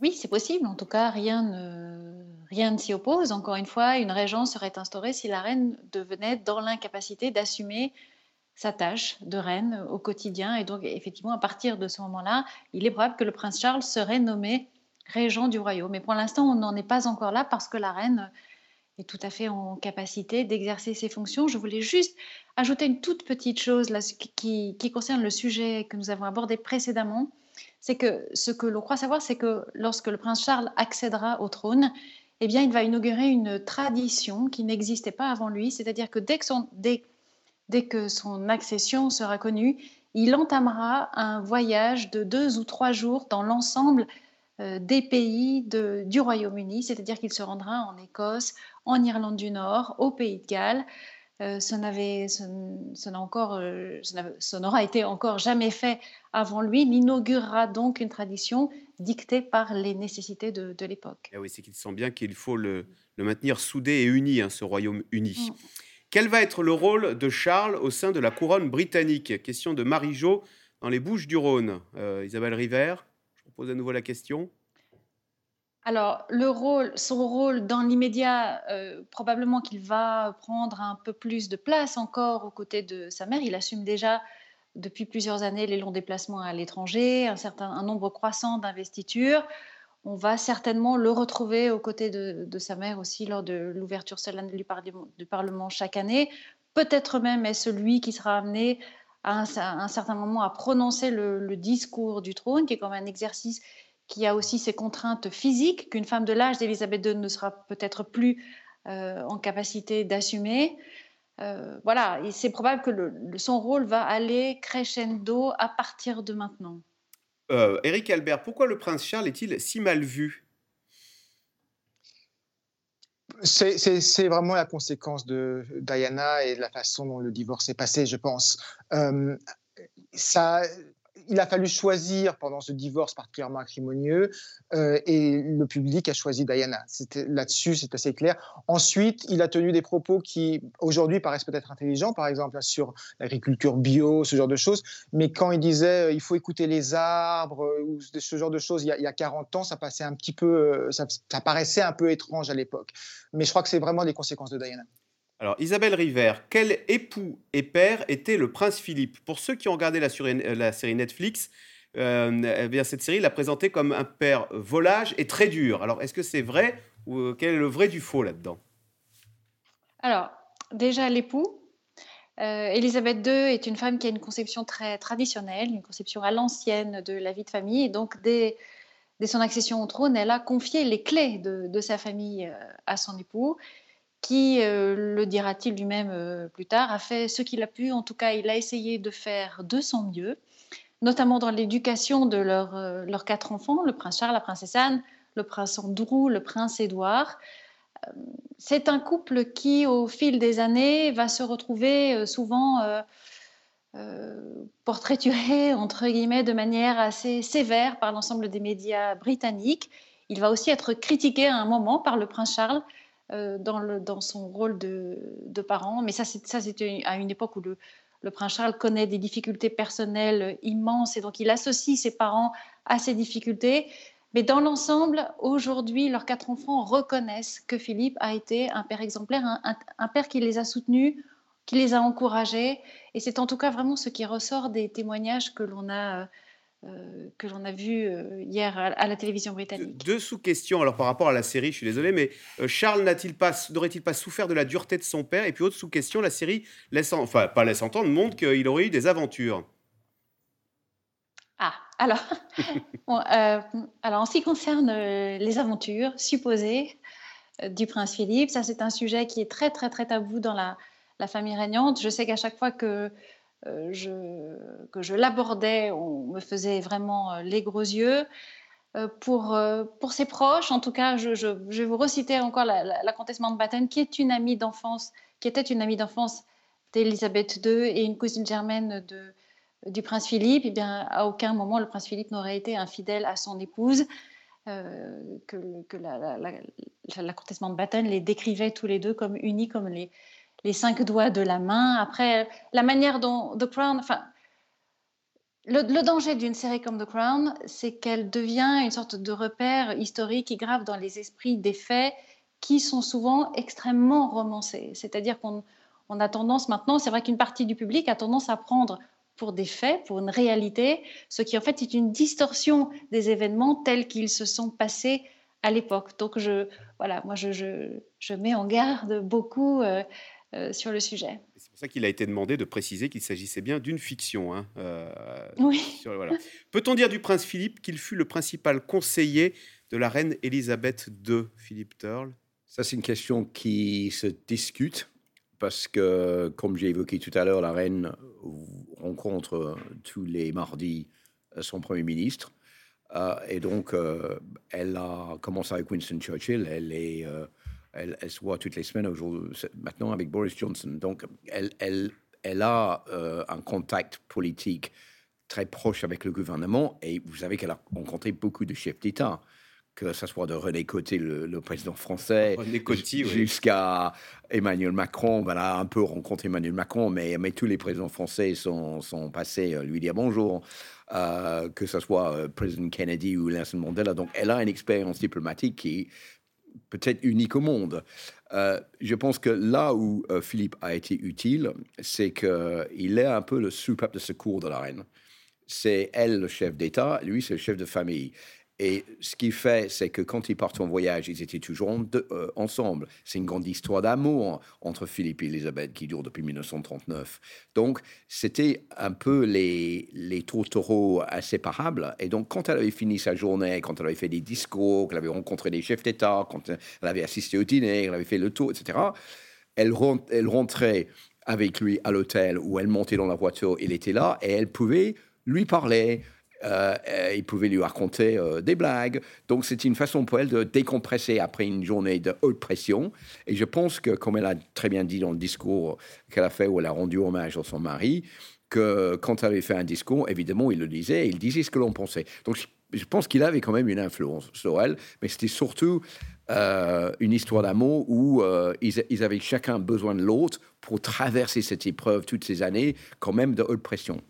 Oui, c'est possible. En tout cas, rien ne, rien ne s'y oppose. Encore une fois, une régence serait instaurée si la reine devenait dans l'incapacité d'assumer sa tâche de reine au quotidien. Et donc, effectivement, à partir de ce moment-là, il est probable que le prince Charles serait nommé régent du royaume. Mais pour l'instant, on n'en est pas encore là parce que la reine est tout à fait en capacité d'exercer ses fonctions. Je voulais juste ajouter une toute petite chose là, qui, concerne le sujet que nous avons abordé précédemment. C'est que ce que l'on croit savoir, c'est que lorsque le prince Charles accédera au trône, eh bien, il va inaugurer une tradition qui n'existait pas avant lui, c'est-à-dire que dès que son, dès que son accession sera connue, il entamera un voyage de deux ou trois jours dans l'ensemble euh, des pays du Royaume-Uni, c'est-à-dire qu'il se rendra en Écosse, en Irlande du Nord, au Pays de Galles. Euh, ce n'aura été encore jamais fait avant lui. Il inaugurera donc une tradition dictée par les nécessités de, l'époque. Eh oui, c'est qu'il sent bien qu'il faut le, maintenir soudé et uni, hein, ce Royaume-Uni. Mm. Quel va être le rôle de Charles au sein de la couronne britannique? Question de Marie-Jo dans les Bouches du Rhône. Euh, Isabelle River, je vous pose à nouveau la question. Alors, son rôle dans l'immédiat, euh, probablement qu'il va prendre un peu plus de place encore aux côtés de sa mère. Il assume déjà depuis plusieurs années les longs déplacements à l'étranger, un certain un nombre croissant d'investitures on va certainement le retrouver aux côtés de, sa mère aussi lors de l'ouverture solennelle du, Parlement chaque année. Peut-être même est-ce lui qui sera amené à un, certain moment à prononcer le, discours du trône, qui est comme un exercice qui a aussi ses contraintes physiques, qu'une femme de l'âge d'Élisabeth II ne sera peut-être plus euh, en capacité d'assumer. Euh, voilà, c'est probable que son rôle va aller crescendo à partir de maintenant. Euh, Éric Albert, pourquoi le prince Charles est-il si mal vu? C'est vraiment la conséquence de Diana et de la façon dont le divorce est passé, je pense. Euh, ça, il a fallu choisir pendant ce divorce particulièrement acrimonieux euh, et le public a choisi Diana. Là-dessus, c'est assez clair. Ensuite, il a tenu des propos qui aujourd'hui paraissent peut-être intelligents, par exemple sur l'agriculture bio, ce genre de choses. Mais quand il disait il faut écouter les arbres ou ce genre de choses, il y, a, il y a 40 ans, ça passait un petit peu, ça, ça paraissait un peu étrange à l'époque. Mais je crois que c'est vraiment les conséquences de Diana. Alors, Isabelle River, quel époux et père était le prince Philippe? Pour ceux qui ont regardé la, série Netflix, euh, eh bien, cette série l'a présenté comme un père volage et très dur. Alors, est-ce que c'est vrai ou euh, quel est le vrai du faux là-dedans? Alors, déjà, l'époux. Euh, II est une femme qui a une conception très traditionnelle, une conception à l'ancienne de la vie de famille. Et donc, dès, son accession au trône, elle a confié les clés de sa famille à son époux qui, euh, le dira-t-il lui-même euh, plus tard, a fait ce qu'il a pu. En tout cas, il a essayé de faire de son mieux, notamment dans l'éducation de euh, leurs quatre enfants, le prince Charles, la princesse Anne, le prince Andrew, le prince Édouard. C'est un couple qui, au fil des années, va se retrouver souvent portraituré, entre guillemets, de manière assez sévère par l'ensemble des médias britanniques. Il va aussi être critiqué à un moment par le prince Charles, euh, dans, son rôle de, parent. Mais ça, c'était à une époque où le, prince Charles connaît des difficultés personnelles immenses et donc il associe ses parents à ces difficultés. Mais dans l'ensemble, aujourd'hui, leurs quatre enfants reconnaissent que Philippe a été un père exemplaire, un, père qui les a soutenus, qui les a encouragés. Et c'est en tout cas vraiment ce qui ressort des témoignages que l'on a euh, que l'on a vu euh, hier à, la télévision britannique. Deux sous-questions. Alors par rapport à la série, je suis désolé, mais euh, Charles n'a-t-il pas, n'aurait-il pas souffert de la dureté de son père? Et puis autre sous-question, la série laisse, enfin pas laisse entendre, montre qu'il aurait eu des aventures. Ah, alors, alors en ce qui concerne les aventures supposées du prince Philippe, ça c'est un sujet qui est très très très tabou dans la, la famille régnante. Je sais qu'à chaque fois que euh, je, que je l'abordais, on me faisait vraiment euh, les gros yeux. Euh, pour, pour ses proches, en tout cas, je, vais vous reciter encore la, comtesse Mountbatten, qui est une amie d'enfance, qui était une amie d'enfance d'Elisabeth II et une cousine germaine du prince Philippe. Eh bien, à aucun moment le prince Philippe n'aurait été infidèle à son épouse. que, la, la, la, les décrivait tous les deux comme unis, comme les, les cinq doigts de la main. Après, la manière dont The Crown, enfin, le, danger d'une série comme The Crown, c'est qu'elle devient une sorte de repère historique qui grave dans les esprits des faits qui sont souvent extrêmement romancés. C'est-à-dire qu'on on a tendance maintenant, c'est vrai qu'une partie du public a tendance à prendre pour des faits, pour une réalité, ce qui en fait est une distorsion des événements tels qu'ils se sont passés à l'époque. Donc je, voilà, moi je, je, mets en garde beaucoup euh, euh, sur le sujet. C'est pour ça qu'il a été demandé de préciser qu'il s'agissait bien d'une fiction. Hein, euh, oui. Peut-on dire du prince Philippe qu'il fut le principal conseiller de la reine Élisabeth II, Philippe Turle Ça, c'est une question qui se discute parce que, comme j'ai évoqué tout à l'heure, la reine rencontre tous les mardis son Premier ministre. Euh, et donc, elle a commencé avec Winston Churchill. Elle est elle, se voit toutes les semaines maintenant avec Boris Johnson. Donc, elle, elle, elle a euh, un contact politique très proche avec le gouvernement. Et vous savez qu'elle a rencontré beaucoup de chefs d'État, que ce soit de René Coty, le, président français, jusqu'à Emmanuel Macron. A un peu rencontré Emmanuel Macron, mais, mais tous les présidents français sont, sont passés euh, lui dire bonjour. Euh, que ce soit président Kennedy ou Nelson Mandela. Donc, elle a une expérience diplomatique qui, peut-être unique au monde. Euh, je pense que là où euh, Philippe a été utile, c'est qu'il est un peu le soupape de secours de la reine. C'est elle le chef d'État, lui c'est le chef de famille. Et ce qui fait, c'est que quand ils partent en voyage, ils étaient toujours euh, ensemble. C'est une grande histoire d'amour entre Philippe et Elisabeth qui dure depuis 1939. Donc, c'était un peu les, les tourtereaux inséparables. Et donc, quand elle avait fini sa journée, quand elle avait fait des discours, qu'elle avait rencontré des chefs d'État, quand elle avait assisté au dîner, elle avait fait le tour, etc., elle rentrait avec lui à l'hôtel où elle montait dans la voiture, il était là, et elle pouvait lui parler, euh, il pouvait lui raconter euh, des blagues. Donc, c'est une façon pour elle de décompresser après une journée de haute pression. Et je pense que, comme elle a très bien dit dans le discours qu'elle a fait où elle a rendu hommage à son mari, que quand il avait fait un discours, évidemment, il le disait, il disait ce que l'on pensait. Donc je pense qu'il avait quand même une influence sur elle, mais c'était surtout euh, une histoire d'amour où euh, ils, avaient chacun besoin de l'autre pour traverser cette épreuve toutes ces années, quand même de haute pression.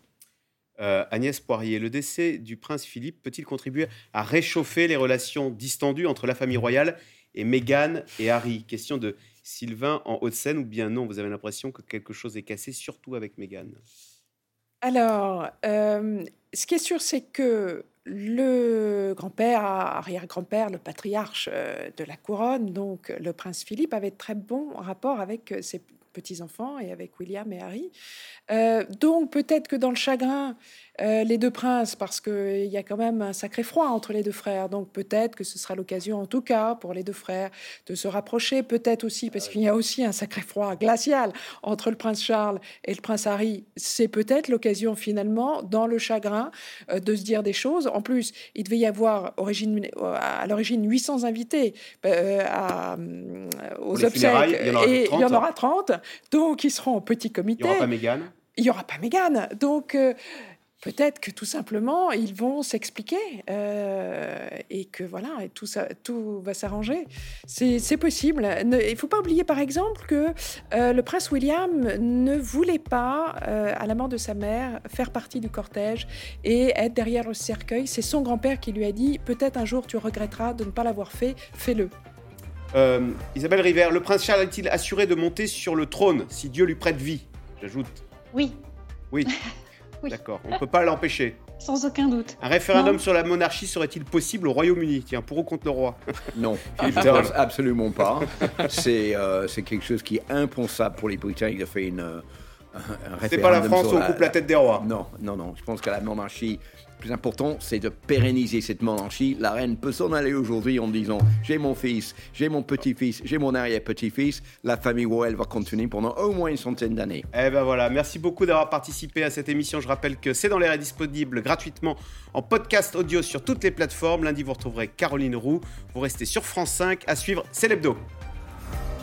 Euh, Agnès Poirier, le décès du prince Philippe peut-il contribuer à réchauffer les relations distendues entre la famille royale et Meghan et Harry? Question de Sylvain en Haute-Seine, ou bien non Vous avez l'impression que quelque chose est cassé, surtout avec Meghan? Alors, ce qui est sûr, c'est que le grand-père, arrière-grand-père, le patriarche euh, de la couronne, donc le prince Philippe, avait très bons rapports avec euh, ses petits-enfants et avec William et Harry. Euh, donc peut-être que dans le chagrin, euh, les deux princes, parce qu'il y a quand même un sacré froid entre les deux frères, donc peut-être que ce sera l'occasion, en tout cas pour les deux frères, de se rapprocher, peut-être aussi, parce qu'il y a aussi un sacré froid glacial entre le prince Charles et le prince Harry, c'est peut-être l'occasion finalement, dans le chagrin, euh, de se dire des choses. En plus, il devait y avoir origine, à l'origine 800 invités à, aux obsèques, et il y en aura 30, donc ils seront en petit comité. Il n'y aura pas Mégane il n'y aura pas Mégane. Donc, euh, peut-être que tout simplement, ils vont s'expliquer euh, et que voilà, et tout, ça, tout va s'arranger. C'est possible. il ne faut pas oublier, par exemple, que euh, le prince William ne voulait pas, à la mort de sa mère, faire partie du cortège et être derrière le cercueil. C'est son grand-père qui lui a dit Peut-être un jour tu regretteras de ne pas l'avoir fait, fais-le. Isabelle River, le prince Charles est-il assuré de monter sur le trône si Dieu lui prête vie? J'ajoute. Oui. Oui. D'accord, on ne peut pas l'empêcher. Sans aucun doute. Un référendum sur la monarchie serait-il possible au Royaume-Uni? Tiens, pour ou contre le roi? Non, absolument pas. Euh, c'est quelque chose qui est impensable pour les Britanniques de faire une, euh, un référendum. C'est pas la France où on coupe la tête des rois. Non, non, non. Je pense que la monarchie plus important, c'est de pérenniser cette monarchie. La reine peut s'en aller aujourd'hui en disant J'ai mon fils, j'ai mon petit-fils, j'ai mon arrière-petit-fils. La famille royale va continuer pendant au moins une centaine d'années. Eh ben voilà, merci beaucoup d'avoir participé à cette émission. Je rappelle que C'est dans l'air est disponible gratuitement en podcast audio sur toutes les plateformes. Lundi, vous retrouverez Caroline Roux. Vous restez sur France 5. À suivre, c'est l'hebdo.